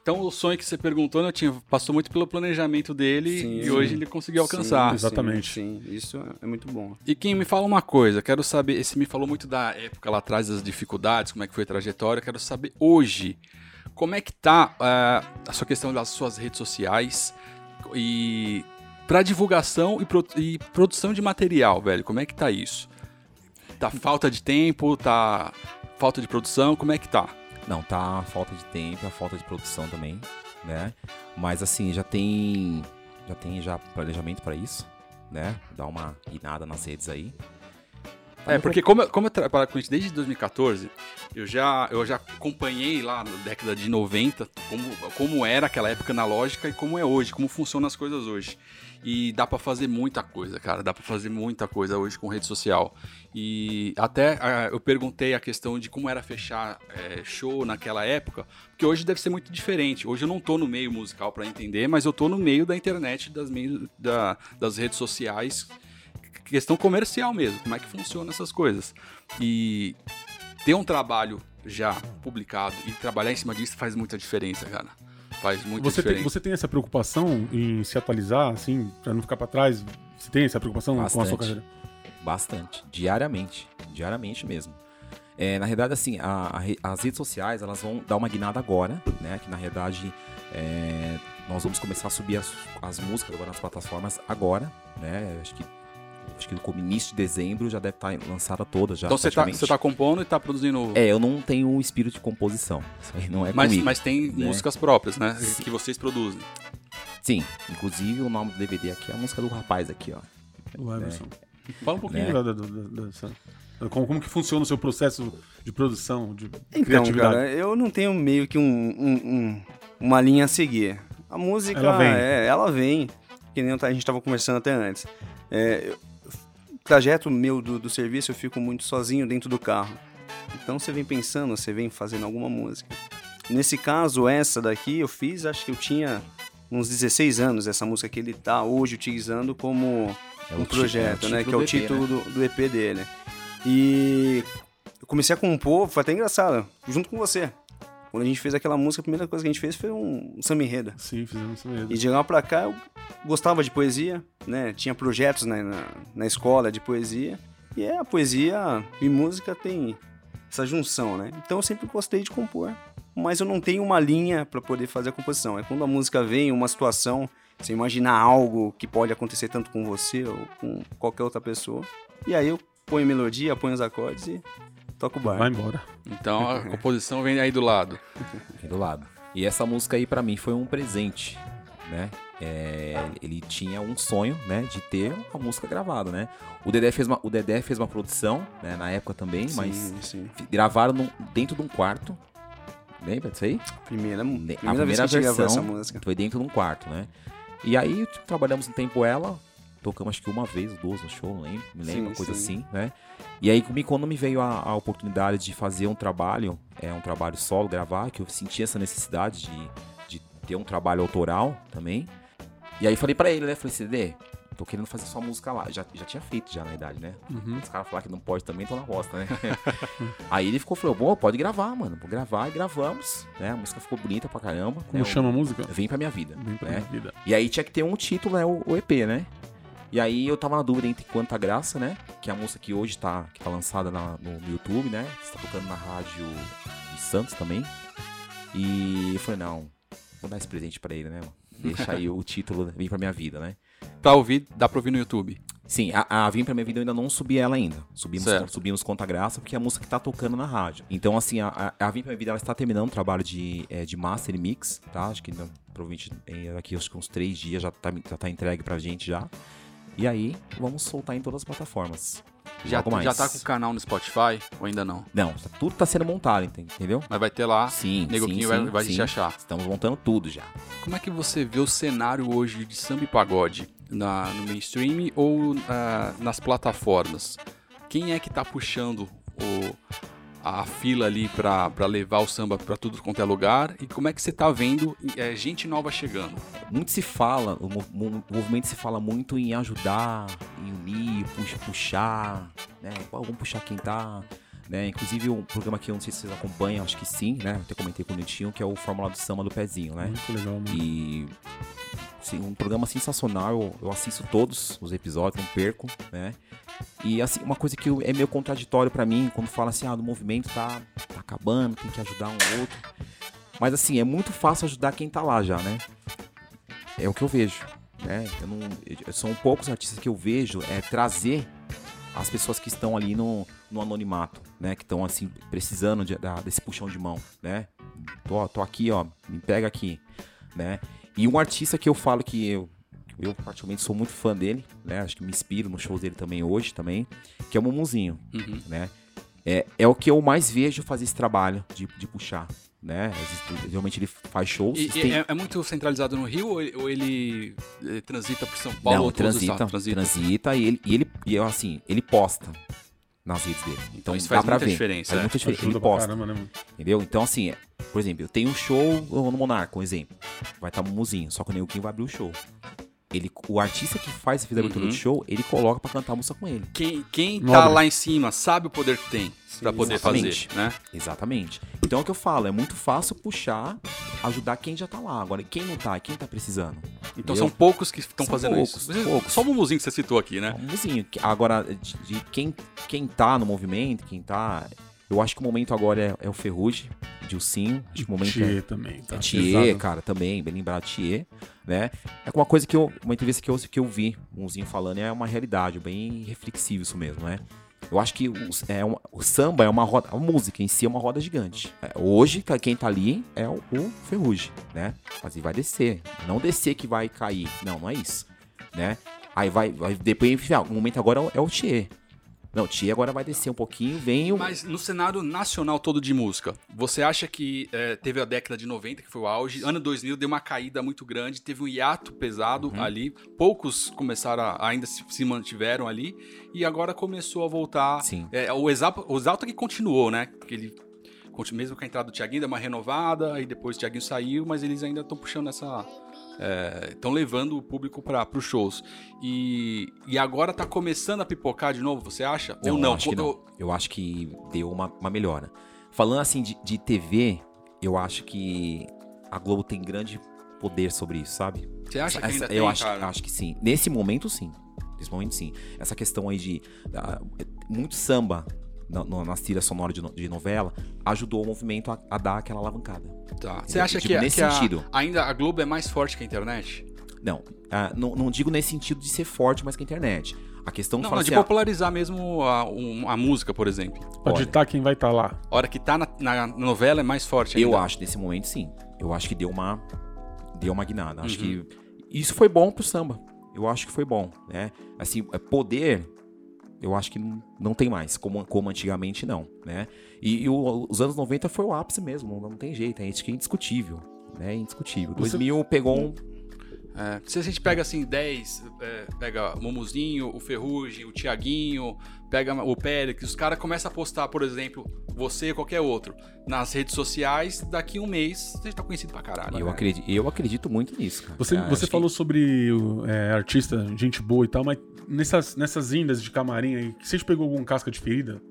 Então o sonho que você perguntou, né, tinha, passou muito pelo planejamento dele Sim, e sim. hoje ele conseguiu alcançar. Sim, Exatamente. Sim, sim, isso é muito bom. E quem me fala uma coisa, quero saber, você me falou muito da época lá atrás, das dificuldades, como é que foi a trajetória, quero saber hoje, como é que tá ah, a sua questão das suas redes sociais e para divulgação e, pro- e produção de material, velho, como é que tá isso? Tá falta de tempo, tá falta de produção, como é que tá? Não, tá a falta de tempo, a falta de produção também, né? Mas assim, já tem já tem já planejamento pra isso, né? Dar uma guinada nas redes aí. É, porque como eu, como eu trabalho com isso desde 2014, eu já, eu já acompanhei lá na década de 90 como, como era aquela época analógica e como é hoje, como funcionam as coisas hoje. E dá pra fazer muita coisa, cara, dá pra fazer muita coisa hoje com rede social. E até ah, eu perguntei a questão de como era fechar eh, show naquela época, porque hoje deve ser muito diferente. Hoje eu não tô no meio musical pra entender, mas eu tô no meio da internet, das, meios, da, das redes sociais questão comercial mesmo, como é que funciona essas coisas. E ter um trabalho já publicado e trabalhar em cima disso faz muita diferença, cara. Faz muita Você tem, diferença. você tem essa preocupação em se atualizar, assim, pra não ficar pra trás? Você tem essa preocupação com a sua Bastante. carreira? Bastante. Diariamente. Diariamente mesmo. É, na realidade, assim, a- a as redes sociais, elas vão dar uma guinada agora, né? Que na realidade, é, nós vamos começar a subir as, as músicas agora nas plataformas agora, né? Acho que, acho que no início de dezembro já deve estar lançada toda já. Então você tá, você tá compondo e tá produzindo. É, eu não tenho um espírito de composição. Isso aí não é mas, comigo. mas tem né? músicas próprias, né? Sim. Que vocês produzem. Sim, inclusive o nome do DVD aqui é a música do rapaz aqui, ó. O Everson. Fala um pouquinho Né? da, da- da- dessa- como, como que funciona o seu processo de produção, de Então, criatividade? cara, eu não tenho meio que um, um- um- uma linha a seguir. A música, Ela vem. É, ela vem, que nem a gente tava conversando até antes. É, trajeto meu do, do serviço, eu fico muito sozinho dentro do carro. Então você vem pensando, você vem fazendo alguma música. Nesse caso, essa daqui eu fiz, acho que eu tinha uns 16 anos, essa música que ele tá hoje utilizando como É um projeto, é né? Que é o título título do, do EP dele. E eu comecei a compor, foi até engraçado, junto com você. Quando a gente fez aquela música, a primeira coisa que a gente fez foi um samba enredo. Sim, fizemos isso mesmo. E de lá pra cá eu gostava de poesia, né? Tinha projetos na, na, na escola de poesia. E é, a poesia e música tem essa junção, né? Então eu sempre gostei de compor. Mas eu não tenho uma linha pra poder fazer a composição. É quando a música vem, uma situação, você imaginar algo que pode acontecer tanto com você ou com qualquer outra pessoa. E aí eu ponho melodia, ponho os acordes e toco o bar. Vai embora. Então a composição vem aí do lado. aqui do lado. E essa música aí pra mim foi um presente, né? É, ele tinha um sonho, né, de ter uma música gravada, né? O Dedé fez uma, o Dedé fez uma produção, né, na época também, mas Sim, sim. fi- gravaram num- dentro de um quarto. Lembra disso aí? Primeira, primeira, vez que a essa música. foi dentro de um quarto, né? E aí tipo, trabalhamos um tempo ela, tocamos acho que uma vez duas no show, não lembro, me lembro, Sim, uma coisa sim. assim, né? E aí comigo, quando me veio a, a oportunidade de fazer um trabalho, é um trabalho solo, gravar, que eu senti essa necessidade de, de ter um trabalho autoral também. E aí falei pra ele, né? Falei, CD, tô querendo fazer sua música lá. Já, já tinha feito já na idade, né? Uhum. Os caras falaram que não pode também, tô na bosta, né? aí ele ficou, falou, bom, pode gravar, mano. Vou gravar e gravamos, né? A música ficou bonita pra caramba. Como né? chama a música? Vem pra minha vida. Bem pra né? minha vida. E aí tinha que ter um título, né? O, o EP, né? E aí eu tava na dúvida entre Quanta Graça, né? Que é a música que hoje tá, que tá lançada na- no, no YouTube, né? Está tocando na rádio de Santos também. E eu falei, não, vou dar esse presente pra ele, né? mano? Deixa aí o título Vem pra minha vida, né? Pra ouvir, dá pra ouvir no YouTube. Sim, a, a Vim Pra Minha Vida eu ainda não subi ela ainda. Subimos, Certo. subimos Conta Graça, porque é a música que tá tocando na rádio. Então, assim, a, a, Vim Pra Minha Vida ela está terminando o trabalho de, é, de master e mix, tá? Acho que não- provavelmente em- daqui acho que uns três dias já tá, já tá entregue pra gente já. E aí, vamos soltar em todas as plataformas. Já, logo mais. já tá com o canal no Spotify ou ainda não? Não, tá- tudo tá sendo montado, ente- entendeu? Mas vai ter lá. Sim, Negoquinho sim, vai, sim, vai sim. te achar. Estamos montando tudo já. Como é que você vê o cenário hoje de samba e pagode na, no mainstream ou ah, nas plataformas? Quem é que tá puxando o, a fila ali pra, pra levar o samba pra tudo quanto é lugar? E como é que você tá vendo eh, gente nova chegando? Muito se fala, o, o movimento se fala muito em ajudar, em unir, pux- puxar, né? Vamos puxar quem tá. Né? Inclusive um programa que eu não sei se vocês acompanham, acho que sim, né? Até comentei com o Netinho, que é o Fórmula do Samba do Pezinho, né? Muito legal, mano. E um programa sensacional, eu, assisto todos os episódios, não perco, né? E assim, uma coisa que é meio contraditório pra mim, quando fala assim, ah, o movimento tá, tá acabando, tem que ajudar um outro. Mas assim, é muito fácil ajudar quem tá lá já, né? É o que eu vejo, né? Eu não, eu- são poucos artistas que eu vejo é trazer as pessoas que estão ali no, no anonimato, né? Que estão assim precisando de- da- desse puxão de mão, né? Tô, tô aqui, ó, me pega aqui, né? E um artista que eu falo que eu, eu particularmente sou muito fã dele, né? Acho que me inspiro nos shows dele também hoje também, que é o Mumuzinho, Uhum. né? É, é o que eu mais vejo fazer esse trabalho de, de puxar, né? Geralmente ele faz shows. E- tem- é, é muito centralizado no Rio ou ele, ou ele, eh, transita por São Paulo Não, transita, estados? transita, e ele, e ele e assim, ele posta nas redes dele. Então, isso dá faz pra muita ver. diferença, Faz é. muita diferença. Ajuda Ele posta, caramba, né, entendeu? Então, assim, é, por exemplo, eu tenho um show no Monarca, um exemplo. Vai estar um Mumuzinho, só que o Neuquinho vai abrir o show. Ele, o artista que faz a abertura Uhum. do show, ele coloca pra cantar a música com ele. Quem, quem tá Nobre. lá em cima sabe o poder que tem pra poder exatamente. fazer, né? Exatamente. Então é o que eu falo, é muito fácil puxar, ajudar quem já tá lá. Agora, quem não tá, quem tá precisando. Então Entendeu? são poucos que estão fazendo poucos, isso. Poucos. Só o Mumuzinho que você citou aqui, né? um músico. Agora, de, de quem, quem tá no movimento, quem tá. Eu acho que o momento agora é, é o Ferrugem, Dilcinho. Acho que o momento é, Thier também, tá? é Thier, pesado. cara, também, bem lembrado, Thier, né? É uma coisa que eu. Uma entrevista que eu, que eu vi, umzinho falando, é uma realidade, bem reflexivo isso mesmo, né? Eu acho que o, é uma- o samba é uma roda. A música em si é uma roda gigante. É, hoje, ca- quem tá ali é o, o Ferrugem, né? Mas ele vai descer. Não descer que vai cair. Não, não é isso. Né? Aí vai. vai depois, enfim, o momento agora é o- é o Thier. Não, o Thier agora vai descer um pouquinho, vem o. Mas no cenário nacional todo de música, você acha que eh, teve a década de 90, que foi o auge, ano 2000 deu uma caída muito grande, teve um hiato pesado Uhum. ali, poucos começaram a, ainda se, se mantiveram ali, e agora começou a voltar. Sim. É, o, Exalta, o Exalta que continuou, né? Que ele, mesmo com a entrada do Thiaguinho, deu uma renovada, aí depois o Thiaguinho saiu, mas eles ainda estão puxando essa. Estão levando o público para os shows. E, e agora tá começando a pipocar de novo, você acha? Ou não? Acho que não. Eu acho que deu uma, uma melhora. Falando assim de, de TV, eu acho que a Globo tem grande poder sobre isso, sabe? Você acha que Essa- ainda eu tem, acho, cara? acho que sim. Nesse momento, sim. Nesse momento, sim. Essa questão aí de. da- muito samba na- nas trilhas sonoras de, no- de novela ajudou o movimento a, a dar aquela alavancada. Tá. Você acha Tipo, que, nesse que a- sentido. ainda a Globo é mais forte que a internet? Não, ah, não, não digo nesse sentido de ser forte mais que a internet. A questão Não, fala não, de assim, ah, popularizar mesmo a, um- a música, por exemplo. Olha. ditar quem vai estar lá. A hora que tá na, na novela é mais forte ainda. Eu acho, nesse momento, sim. Eu acho que deu uma. Deu uma guinada. Acho Uhum. que. Isso foi bom pro samba. Eu acho que foi bom, né? Assim, é, poder. Eu acho que não, não tem mais, como, como antigamente não, né? E, e o- os anos 90 foi o ápice mesmo, não, não tem jeito, é isso que é indiscutível, né? Indiscutível. Você- 2000 pegou um... É, se a gente pega assim 10, é, pega o Momuzinho, o Ferrugem, o Tiaguinho, pega o Pérez, os caras começam a postar, por exemplo, você ou qualquer outro, nas redes sociais, daqui um mês você tá conhecido pra caralho. Eu né? acredito, eu acredito muito nisso, cara. Você, É, você acho que- falou sobre é, artista, gente boa e tal, mas nessas, nessas indas de camarim aí, você pegou algum casca de ferida?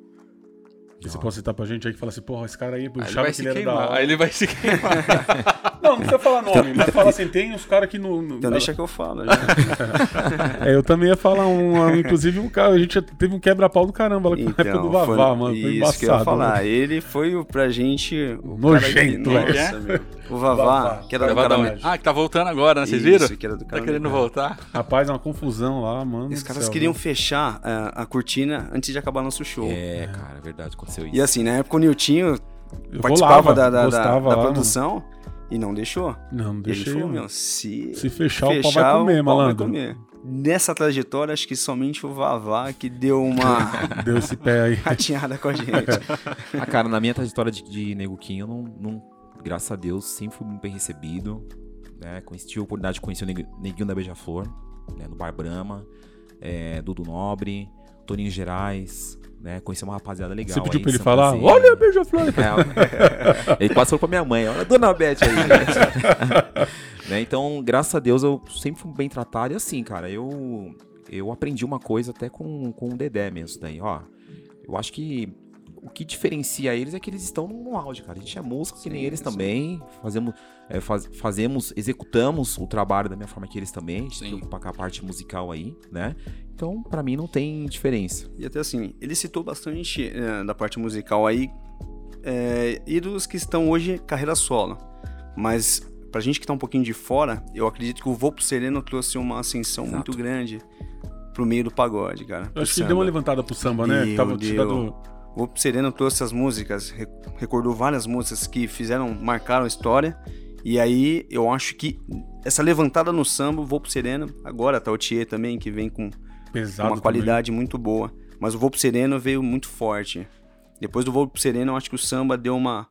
Que você Não. pode citar pra gente aí que fala assim, porra, esse cara aí, vai que ele era da hora. Aí ele vai se queimar. Não, não precisa falar nome, mas fala assim, tem uns caras que no. no- Então deixa que eu falo. já. É, eu também ia falar um, um, inclusive um cara, a gente já teve um quebra-pau do caramba lá na época do Vavá, foi- mano, foi Isso embaçado. que eu ia né? falar. Ele foi o, pra gente. O Nojento, cara que- é. Nossa, meu. O Vavá, Vavá. que era do cara. Ah, que tá voltando agora, né? Vocês Isso, viram? que era do Tá querendo voltar? Rapaz, é uma confusão lá, mano. Os caras céu, queriam né? fechar a, a cortina antes de acabar nosso show. É, cara, é verdade, aconteceu isso. E assim, na época o Niltinho Eu participava rolava, da, da, da- da lá, produção e não deixou. Não, não E ele falou, meu, se, Se fechar, o pau vai comer, o pau vai malandro. comer. nessa trajetória, acho que somente o Vavá que deu uma Deu esse pé aí. ratinhada com a gente. Ah, cara, na minha trajetória de, de Neguquinho, eu não, não, graças a Deus, sempre fui muito bem recebido. Né? Conheci, tive a oportunidade de conhecer o Neg- Neguinho da Beija-Flor, né? no Bar Brahma, é, Dudu Nobre, Toninho Gerais, né? Conheci uma rapaziada legal. Você pediu aí pra ele falar, Prazer. olha a beija-flor. É, ele passou pra minha mãe, olha a dona Beth aí. né? Então, graças a Deus, eu sempre fui bem tratado. E assim, cara, eu, eu aprendi uma coisa até com, com o Dedé mesmo daí, ó. Eu acho que o que diferencia eles é que eles estão no auge, cara. A gente é músico que nem eles também. Fazemos, é, faz- fazemos, executamos o trabalho da mesma forma que eles também. A gente se preocupa com a parte musical aí, né? Então, pra mim, não tem diferença. E até assim, ele citou bastante eh, da parte musical aí, é, ídolos que estão hoje carreira solo. Mas pra gente que tá um pouquinho de fora, eu acredito que o Voo pro Sereno trouxe uma ascensão Exato. muito grande pro meio do pagode, cara. Eu acho que samba. deu uma levantada pro samba, né? Deu, Tava deu. tirado- O Voo pro Sereno trouxe as músicas, re- recordou várias músicas que fizeram, marcaram a história. E aí eu acho que essa levantada no samba, o Voo pro Sereno, agora tá o Thier também, que vem com pesado. uma qualidade muito boa. Mas o Voo pro Sereno veio muito forte. Depois do Voo pro Sereno, eu acho que o samba deu uma,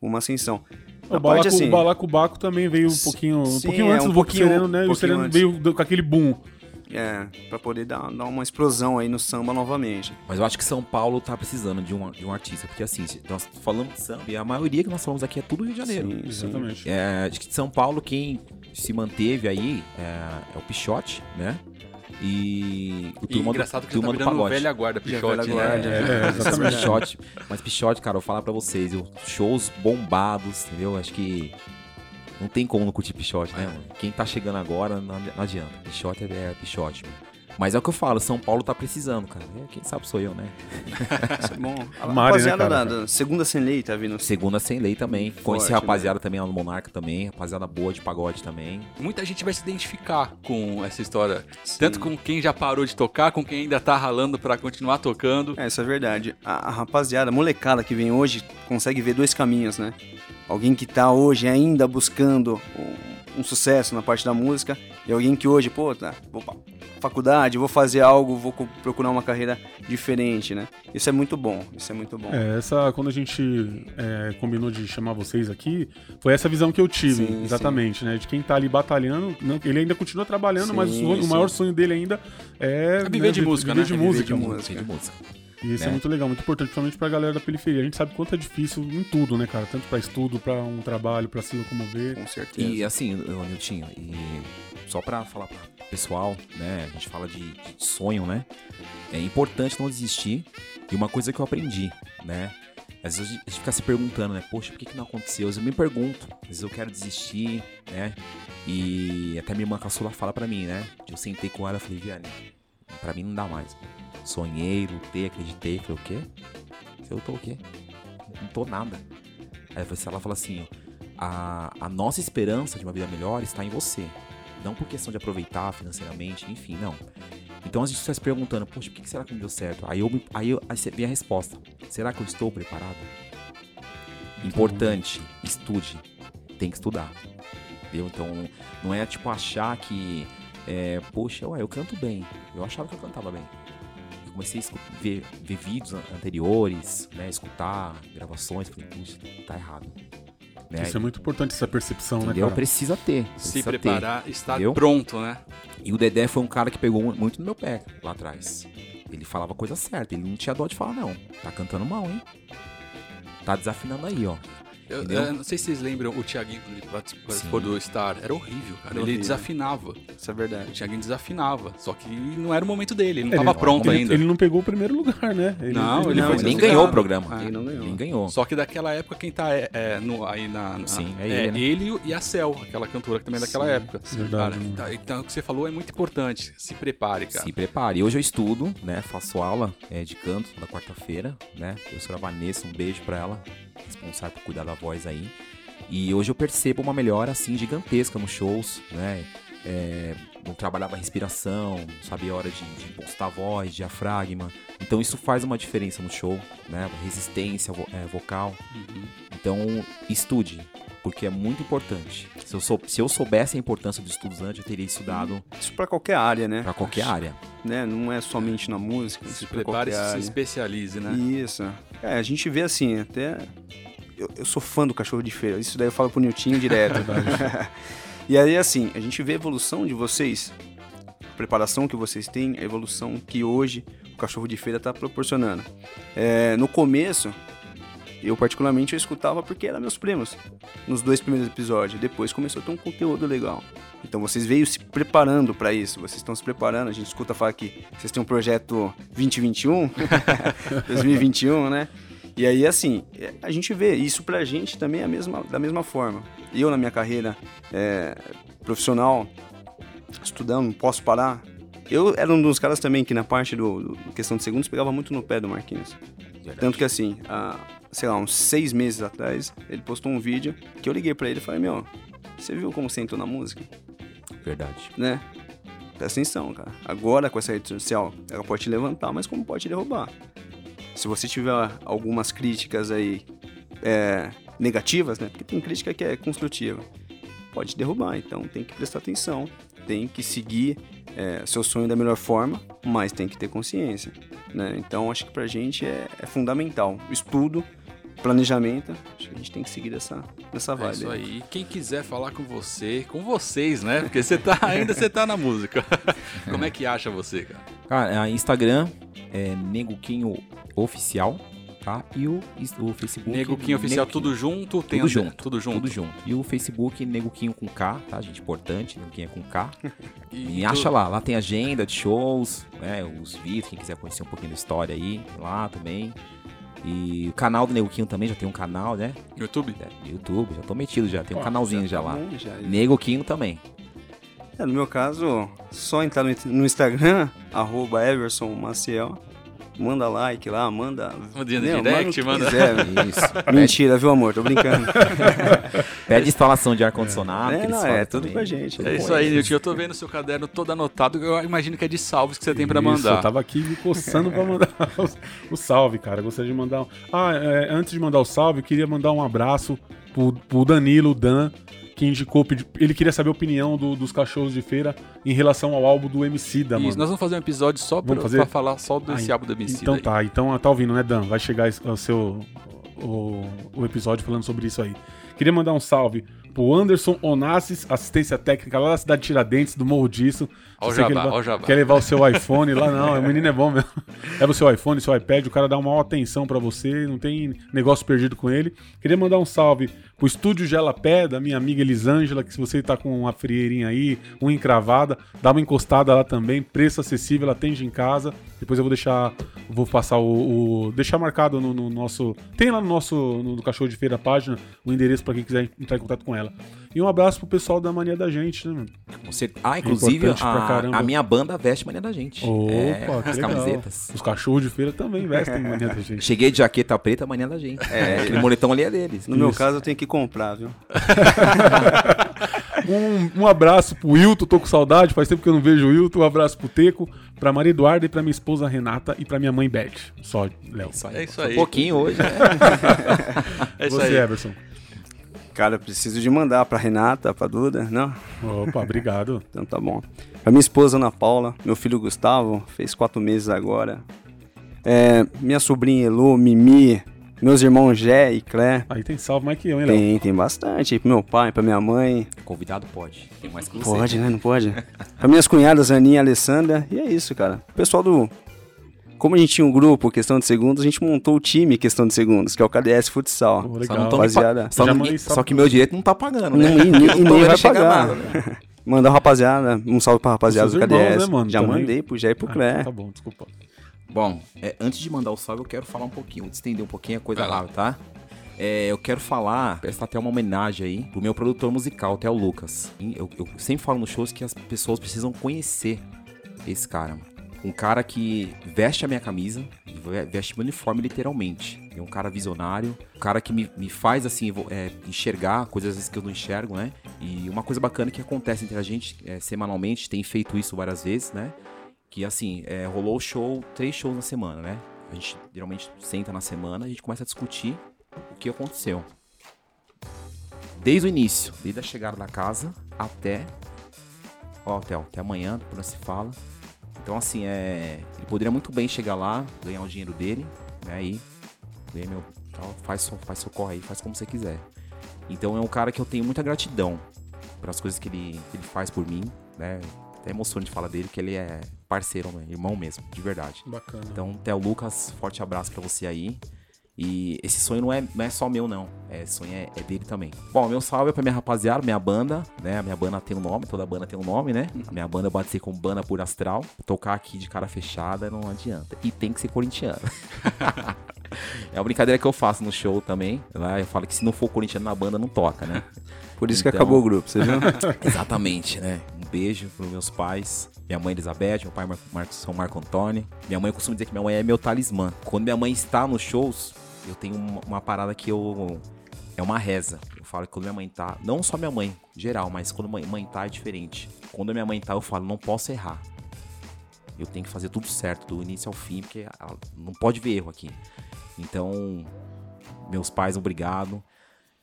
uma ascensão. também. O Balaco, parte, assim, o Balacobaco também veio um pouquinho, um sim, pouquinho é, antes um do Voco pouquinho- Sereno, né? um o Sereno antes. veio com aquele boom. É, pra poder dar, dar uma explosão aí no samba novamente. Mas eu acho que São Paulo tá precisando de um, de um artista. Porque assim, nós falamos de samba e a maioria que nós falamos aqui é tudo Rio de Janeiro. Sim. Exatamente. É, acho que de São Paulo, quem se manteve aí é, é o Pichote, né? E o E Turma engraçado do, que já tá Turma do Pagode. velha guarda, Pichote, velha né? guarda, É, né? exatamente. Pichote, mas Pichote, cara, eu vou falar pra vocês, eu, shows bombados, entendeu? Acho que não tem como não curtir Pichote, né, mano? Quem tá chegando agora, não, não adianta. Pichote é, é Pichote, mano. Mas é o que eu falo, São Paulo tá precisando, cara. É, quem sabe sou eu, né? Isso é bom. A Mari, né, rapaziada cara? da, da segunda sem lei tá vindo. Segunda sem lei também. Conheci Forte, rapaziada também lá no Monarca também, rapaziada boa de pagode também. Muita gente vai se identificar com essa história. Sim. Tanto com quem já parou de tocar, com quem ainda tá ralando pra continuar tocando. É, isso é verdade. A, a rapaziada, a molecada que vem hoje, consegue ver dois caminhos, né? Alguém que tá hoje ainda buscando um, um sucesso na parte da música, e alguém que hoje, pô, tá, vou pra faculdade, vou fazer algo, vou procurar uma carreira diferente, né? Isso é muito bom, isso é muito bom. É, essa, quando a gente é, combinou de chamar vocês aqui, foi essa visão que eu tive, Sim, exatamente, né? De quem tá ali batalhando, não, ele ainda continua trabalhando, mas o, Sim, sonho- o sim. maior sonho dele ainda é, É viver de vi- música, viver né? de É viver música. de música. de música. E isso é né? muito legal, muito importante, principalmente pra galera da periferia. A gente sabe quanto é difícil em tudo, né, cara? Tanto pra estudo, pra um trabalho, pra se locomover. Com certeza. E assim, Niltinho, e só pra falar pro pessoal, né? A gente fala de, de sonho, né? É importante não desistir. E uma coisa que eu aprendi, né? Às vezes a gente fica se perguntando, né? Poxa, por que, que não aconteceu? Eu me pergunto. Às vezes eu quero desistir, né? E até minha irmã caçula fala pra mim, né? Eu sentei com ela e falei, Viane, pra mim não dá mais. Sonhei, lutei, acreditei. Falei, o quê? Eu tô o quê? Não tô nada. Aí ela fala assim, ó, a, a nossa esperança de uma vida melhor está em você. Não por questão de aproveitar financeiramente, enfim, não. Então a gente está se perguntando, poxa, por que será que não deu certo? Aí, eu, aí, eu, aí vem a resposta. Será que eu estou preparado? Importante, estude. Tem que estudar. Entendeu? Então, não é tipo achar que, é, poxa, ué, eu canto bem. Eu achava que eu cantava bem. Comecei a ver, ver vídeos an- anteriores, né, escutar gravações, falei, puxa, tá errado. Né? Isso é muito importante, essa percepção, né, Entendeu? cara? Precisa ter. Se precisa ter. preparar, estar entendeu? pronto, né? E o Dedé foi um cara que pegou mu- muito no meu pé lá atrás. Ele falava a coisa certa, ele não tinha dó de falar, não. Tá cantando mal, hein? Tá desafinando aí, ó. Eu, eu não sei se vocês lembram o Thiaguinho quando ele do Star. Era horrível, cara. Era ele horrível. desafinava. Isso é O verdade. Thiaguinho desafinava. Só que não era o momento dele, ele não Ele- tava pronto ele, ainda. ele não pegou o primeiro lugar, né? Não, ele Não, foi ele Nem desafinado. ganhou o programa. É. Ele não ganhou. Nem ganhou. Só que daquela época quem tá é, é, no- aí na, na- Sim, é é ele, né? ele e a Cel, aquela cantora que também é daquela Sim, época. verdade, Cara, né? tá- então o que você falou é muito importante. Se prepare, cara. Se prepare. Hoje eu estudo, né? Faço aula é, de canto na quarta-feira, né? Professora Vanessa, um beijo pra ela, responsável por cuidar da voz aí. E hoje eu percebo uma melhora, assim, gigantesca nos shows, né? É, não trabalhava a respiração, sabia a hora de, de impostar a voz, diafragma. Então isso faz uma diferença no show, né? Resistência vo- é, vocal. Uhum. Então, estude. Porque é muito importante. Se eu, sou, se eu soubesse a importância dos estudos antes, eu teria estudado Isso pra qualquer área, né? para qualquer área. Né? Não é somente na música, Se isso pra prepare e se área. especialize, né? Isso. É, a gente vê assim, até. Eu, eu sou fã do cachorro de feira. Isso daí eu falo pro Niltinho direto. e aí, assim, a gente vê a evolução de vocês, a preparação que vocês têm, a evolução que hoje o cachorro de feira tá proporcionando. É, no começo, eu particularmente eu escutava porque eram meus primos. Nos dois primeiros episódios. Depois começou a ter um conteúdo legal. Então vocês veio se preparando para isso. Vocês estão se preparando. A gente escuta falar que vocês têm um projeto 2021, 2021, né? E aí, assim, a gente vê isso pra gente também é a mesma, da mesma forma. Eu, na minha carreira é, profissional, estudando, não posso parar. Eu era um dos caras também que na parte do, do questão de segundos pegava muito no pé do Marquinhos. Tanto que assim, há, sei lá, uns seis meses atrás, ele postou um vídeo que eu liguei pra ele e falei, meu, você viu como você entrou na música? Verdade. Né? Presta atenção, cara. Agora com essa rede social, ela pode te levantar, mas como pode te derrubar? Se você tiver algumas críticas aí é, negativas, né? Porque tem crítica que é construtiva. Pode te derrubar, então tem que prestar atenção. Tem que seguir é, seu sonho da melhor forma, mas tem que ter consciência. Né? Então acho que pra gente é, é fundamental. O estudo, planejamento, acho que a gente tem que seguir dessa, dessa É vibe. isso aí. Quem quiser falar com você, com vocês, né? Porque você tá ainda você tá na música. Como é que acha você, cara? Cara, a Instagram é Neguquinho Oficial, tá? E o, o Facebook. Neguquinho oficial Neguquinho. tudo junto, tem Tudo junto. tudo junto. Tudo junto. E o Facebook Neguquinho com K, tá, gente? Importante, Neguquinho é com K. E, Me acha lá, lá tem agenda de shows, né? Os vídeos, quem quiser conhecer um pouquinho da história aí, lá também. E o canal do Neguquinho também, já tem um canal, né? YouTube? É, YouTube, já tô metido já, tem um canalzinho já, Tá lá. bom, já. Neguquinho também. É, no meu caso, só entrar no, no Instagram, arroba Everson Maciel, manda like lá, manda... No Meu, direct, manda- quiser. Isso. Mentira, viu, amor? Tô brincando. Pede instalação de ar-condicionado. é, que eles não, é tudo também. com a gente. É isso aí, Nilton. Eu tô vendo seu caderno todo anotado. Eu imagino que é de salves que você tem pra Isso, mandar. Eu tava aqui me coçando pra mandar o, o salve, cara. Gostaria de mandar. um- Ah, é, antes de mandar o salve, eu queria mandar um abraço pro, pro Danilo, o Dan, que indicou. Ele queria saber a opinião do- dos cachorros de feira em relação ao álbum do MC da, Isso, mano. nós vamos fazer um episódio só pra, pra falar só desse Ah, álbum do MC. Então daí. tá, então tá ouvindo, né, Dan? Vai chegar o seu o, o episódio falando sobre isso aí. Queria mandar um salve pro Anderson Onassis, assistência técnica lá da cidade de Tiradentes, do Morro Disso. Ó o Você quer jabá, levar- ó o jabá. Quer levar o seu iPhone lá? Não, o menino é bom mesmo. Leva o seu iPhone, seu iPad, o cara dá uma maior atenção pra você, não tem negócio perdido com ele. Queria mandar um salve pro Estúdio Gelapé, da minha amiga Elisângela, que se você tá com uma frieirinha aí, uma encravada, dá uma encostada lá também, preço acessível, ela atende em casa. Depois eu vou deixar, vou passar o, o- deixar marcado no, no nosso, tem lá no nosso, no, Cachorro de Feira a página, o endereço pra quem quiser entrar em contato com ela. E um abraço pro pessoal da Mania da Gente, né, mano? Você... Ah, inclusive, a, a minha banda veste mania da gente. Opa, é, que as legal. camisetas. Os cachorros de feira também vestem Mania da Gente. Cheguei de jaqueta preta, mania da gente. É, aquele moletão ali é deles. No meu Isso. caso, eu tenho que comprar, viu? Um, um abraço pro Wilton, tô com saudade, faz tempo que eu não vejo o Wilton. Um abraço pro Teco, pra Maria Eduarda e pra minha esposa Renata e pra minha mãe Beth. Só, Léo. É isso aí. Um pouquinho hoje, né? É isso Você, aí. Everson. Cara, eu preciso de mandar pra Renata, pra Duda. Não? Opa, obrigado. Então tá bom. Pra minha esposa Ana Paula, meu filho Gustavo, fez quatro meses agora. É, minha sobrinha Elu, Mimi, meus irmãos Jé e Clé. Aí tem salve mais que eu, hein, Léo? Tem, tem bastante. aí Pro meu pai, pra minha mãe. Convidado pode. Tem mais que você. Pode, né? Não pode? pra minhas cunhadas, Aninha e Alessandra. E é isso, cara. O pessoal do. Como a gente tinha um grupo, questão de segundos, a gente montou o time questão de segundos, que é o KDS Futsal. Só, legal. não me Rapaziada. pa- só, Já não- mandei só que meu direito não tá pagando, né? E Não tô nem vai pagar. nada, né? Mandar rapaziada, um salve pra rapaziada do irmãos, KDS. né, mano, Já também. mandei pro Jé e pro Ah, Clé. tá bom, desculpa. Bom, é, antes de mandar o salve, eu quero falar um pouquinho, estender um pouquinho a coisa lá. tá? É, eu quero falar, prestar até uma homenagem aí pro meu produtor musical, até o Lucas. Eu, eu sempre falo nos shows que as pessoas precisam conhecer esse cara. Um cara que veste a minha camisa, ve- veste meu uniforme literalmente. É um cara visionário, um cara que me, me faz assim é, enxergar coisas às vezes que eu não enxergo, né? E uma coisa bacana que acontece entre a gente é, semanalmente, tem feito isso várias vezes, né? Que assim, é, rolou o show, três shows na semana, né? A gente geralmente senta na semana, a gente começa a discutir o que aconteceu. desde o início, desde a chegada da casa até. Ó, Theo, até amanhã, depois nós se fala. Então, assim, é. Ele poderia muito bem chegar lá, ganhar o dinheiro dele, né? Aí, ganha meu. Tal, faz, faz seu corre aí, faz como você quiser. Então é um cara que eu tenho muita gratidão pelas coisas que ele, que ele faz por mim, né? Até emociona de falar dele, que ele é parceiro, né? irmão mesmo, de verdade. Bacana. Então, Theo Lucas, forte abraço pra você aí. E esse sonho não é, não é só meu, não. É, esse sonho é, é dele também. Bom, meu salve é pra minha rapaziada, minha banda, né? A minha banda tem um nome, toda banda tem um nome, né? A minha banda pode ser com banda por astral. Tocar aqui de cara fechada não adianta. E tem que ser corintiano. é uma brincadeira que eu faço no show também. Lá eu falo que se não for corintiano na banda, não toca, né? Por isso que Então- acabou o grupo, você viu? Exatamente, né? Um beijo pros meus pais, minha mãe Elizabeth, meu pai Mar Mar São Marco Antônio. Minha mãe eu costumo dizer que minha mãe é meu talismã. Quando minha mãe está nos shows, eu tenho uma, uma parada que eu. É uma reza. Eu falo que quando minha mãe tá. Não só minha mãe, geral, mas quando mãe, mãe tá é diferente. Quando minha mãe tá, eu falo, não posso errar. Eu tenho que fazer tudo certo, do início ao fim, porque ela- não pode ver erro aqui. Então, meus pais, obrigado.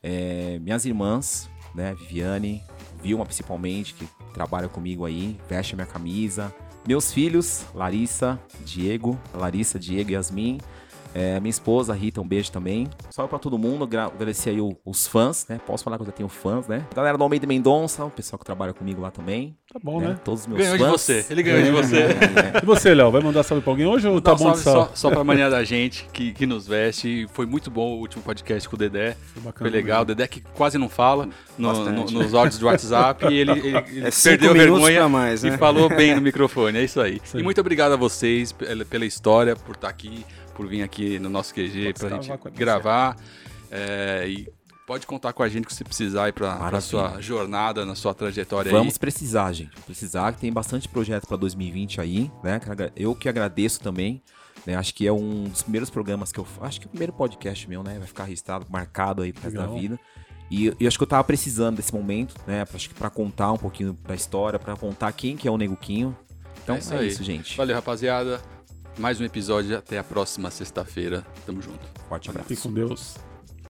É, minhas irmãs, né, Viviane, Vilma principalmente, que trabalha comigo aí, veste minha camisa. Meus filhos, Larissa, Diego, Larissa, Diego e Yasmin. É, minha esposa, Rita, um beijo também. Salve pra todo mundo, agra- agradecer aí o- os fãs, né? Posso falar que eu já tenho fãs, né? Galera do Almeida Mendonça, o pessoal que trabalha comigo lá também. Tá bom, né? Todos os meus Ganhou de fãs. você. Ele ganhou de você. É, E você, Léo, vai mandar salve pra alguém hoje ou Vou tá bom de salve só, só pra mania da gente que, que nos veste. Foi muito bom o último podcast com o Dedé. Bacana Foi legal. O. Dedé que quase não fala no- no- nos áudios de WhatsApp e ele, ele- ele É perdeu a vergonha mais, né? e falou bem no microfone. É isso aí. Isso aí. E muito obrigado a vocês pela, pela história, por estar aqui, por vir aqui no nosso QG com a gente. gravar. É, e pode contar com a gente que você precisar aí Maravilha. sua jornada, na sua trajetória Vamos aí. precisar, gente. Precisar, que tem bastante projeto pra 2020 aí, né? Eu que agradeço também. Né? Acho que é um dos primeiros programas que eu Acho que é o primeiro podcast meu, né? Vai ficar registrado, marcado aí pro resto da vida. E eu acho que eu tava precisando desse momento, né? Acho que pra contar um pouquinho da história, pra contar quem que é o Neguquinho. Então É é isso isso, aí. gente. Valeu, rapaziada. Mais um episódio. Até a próxima sexta-feira. Tamo junto. Forte abraço. Fique com Deus.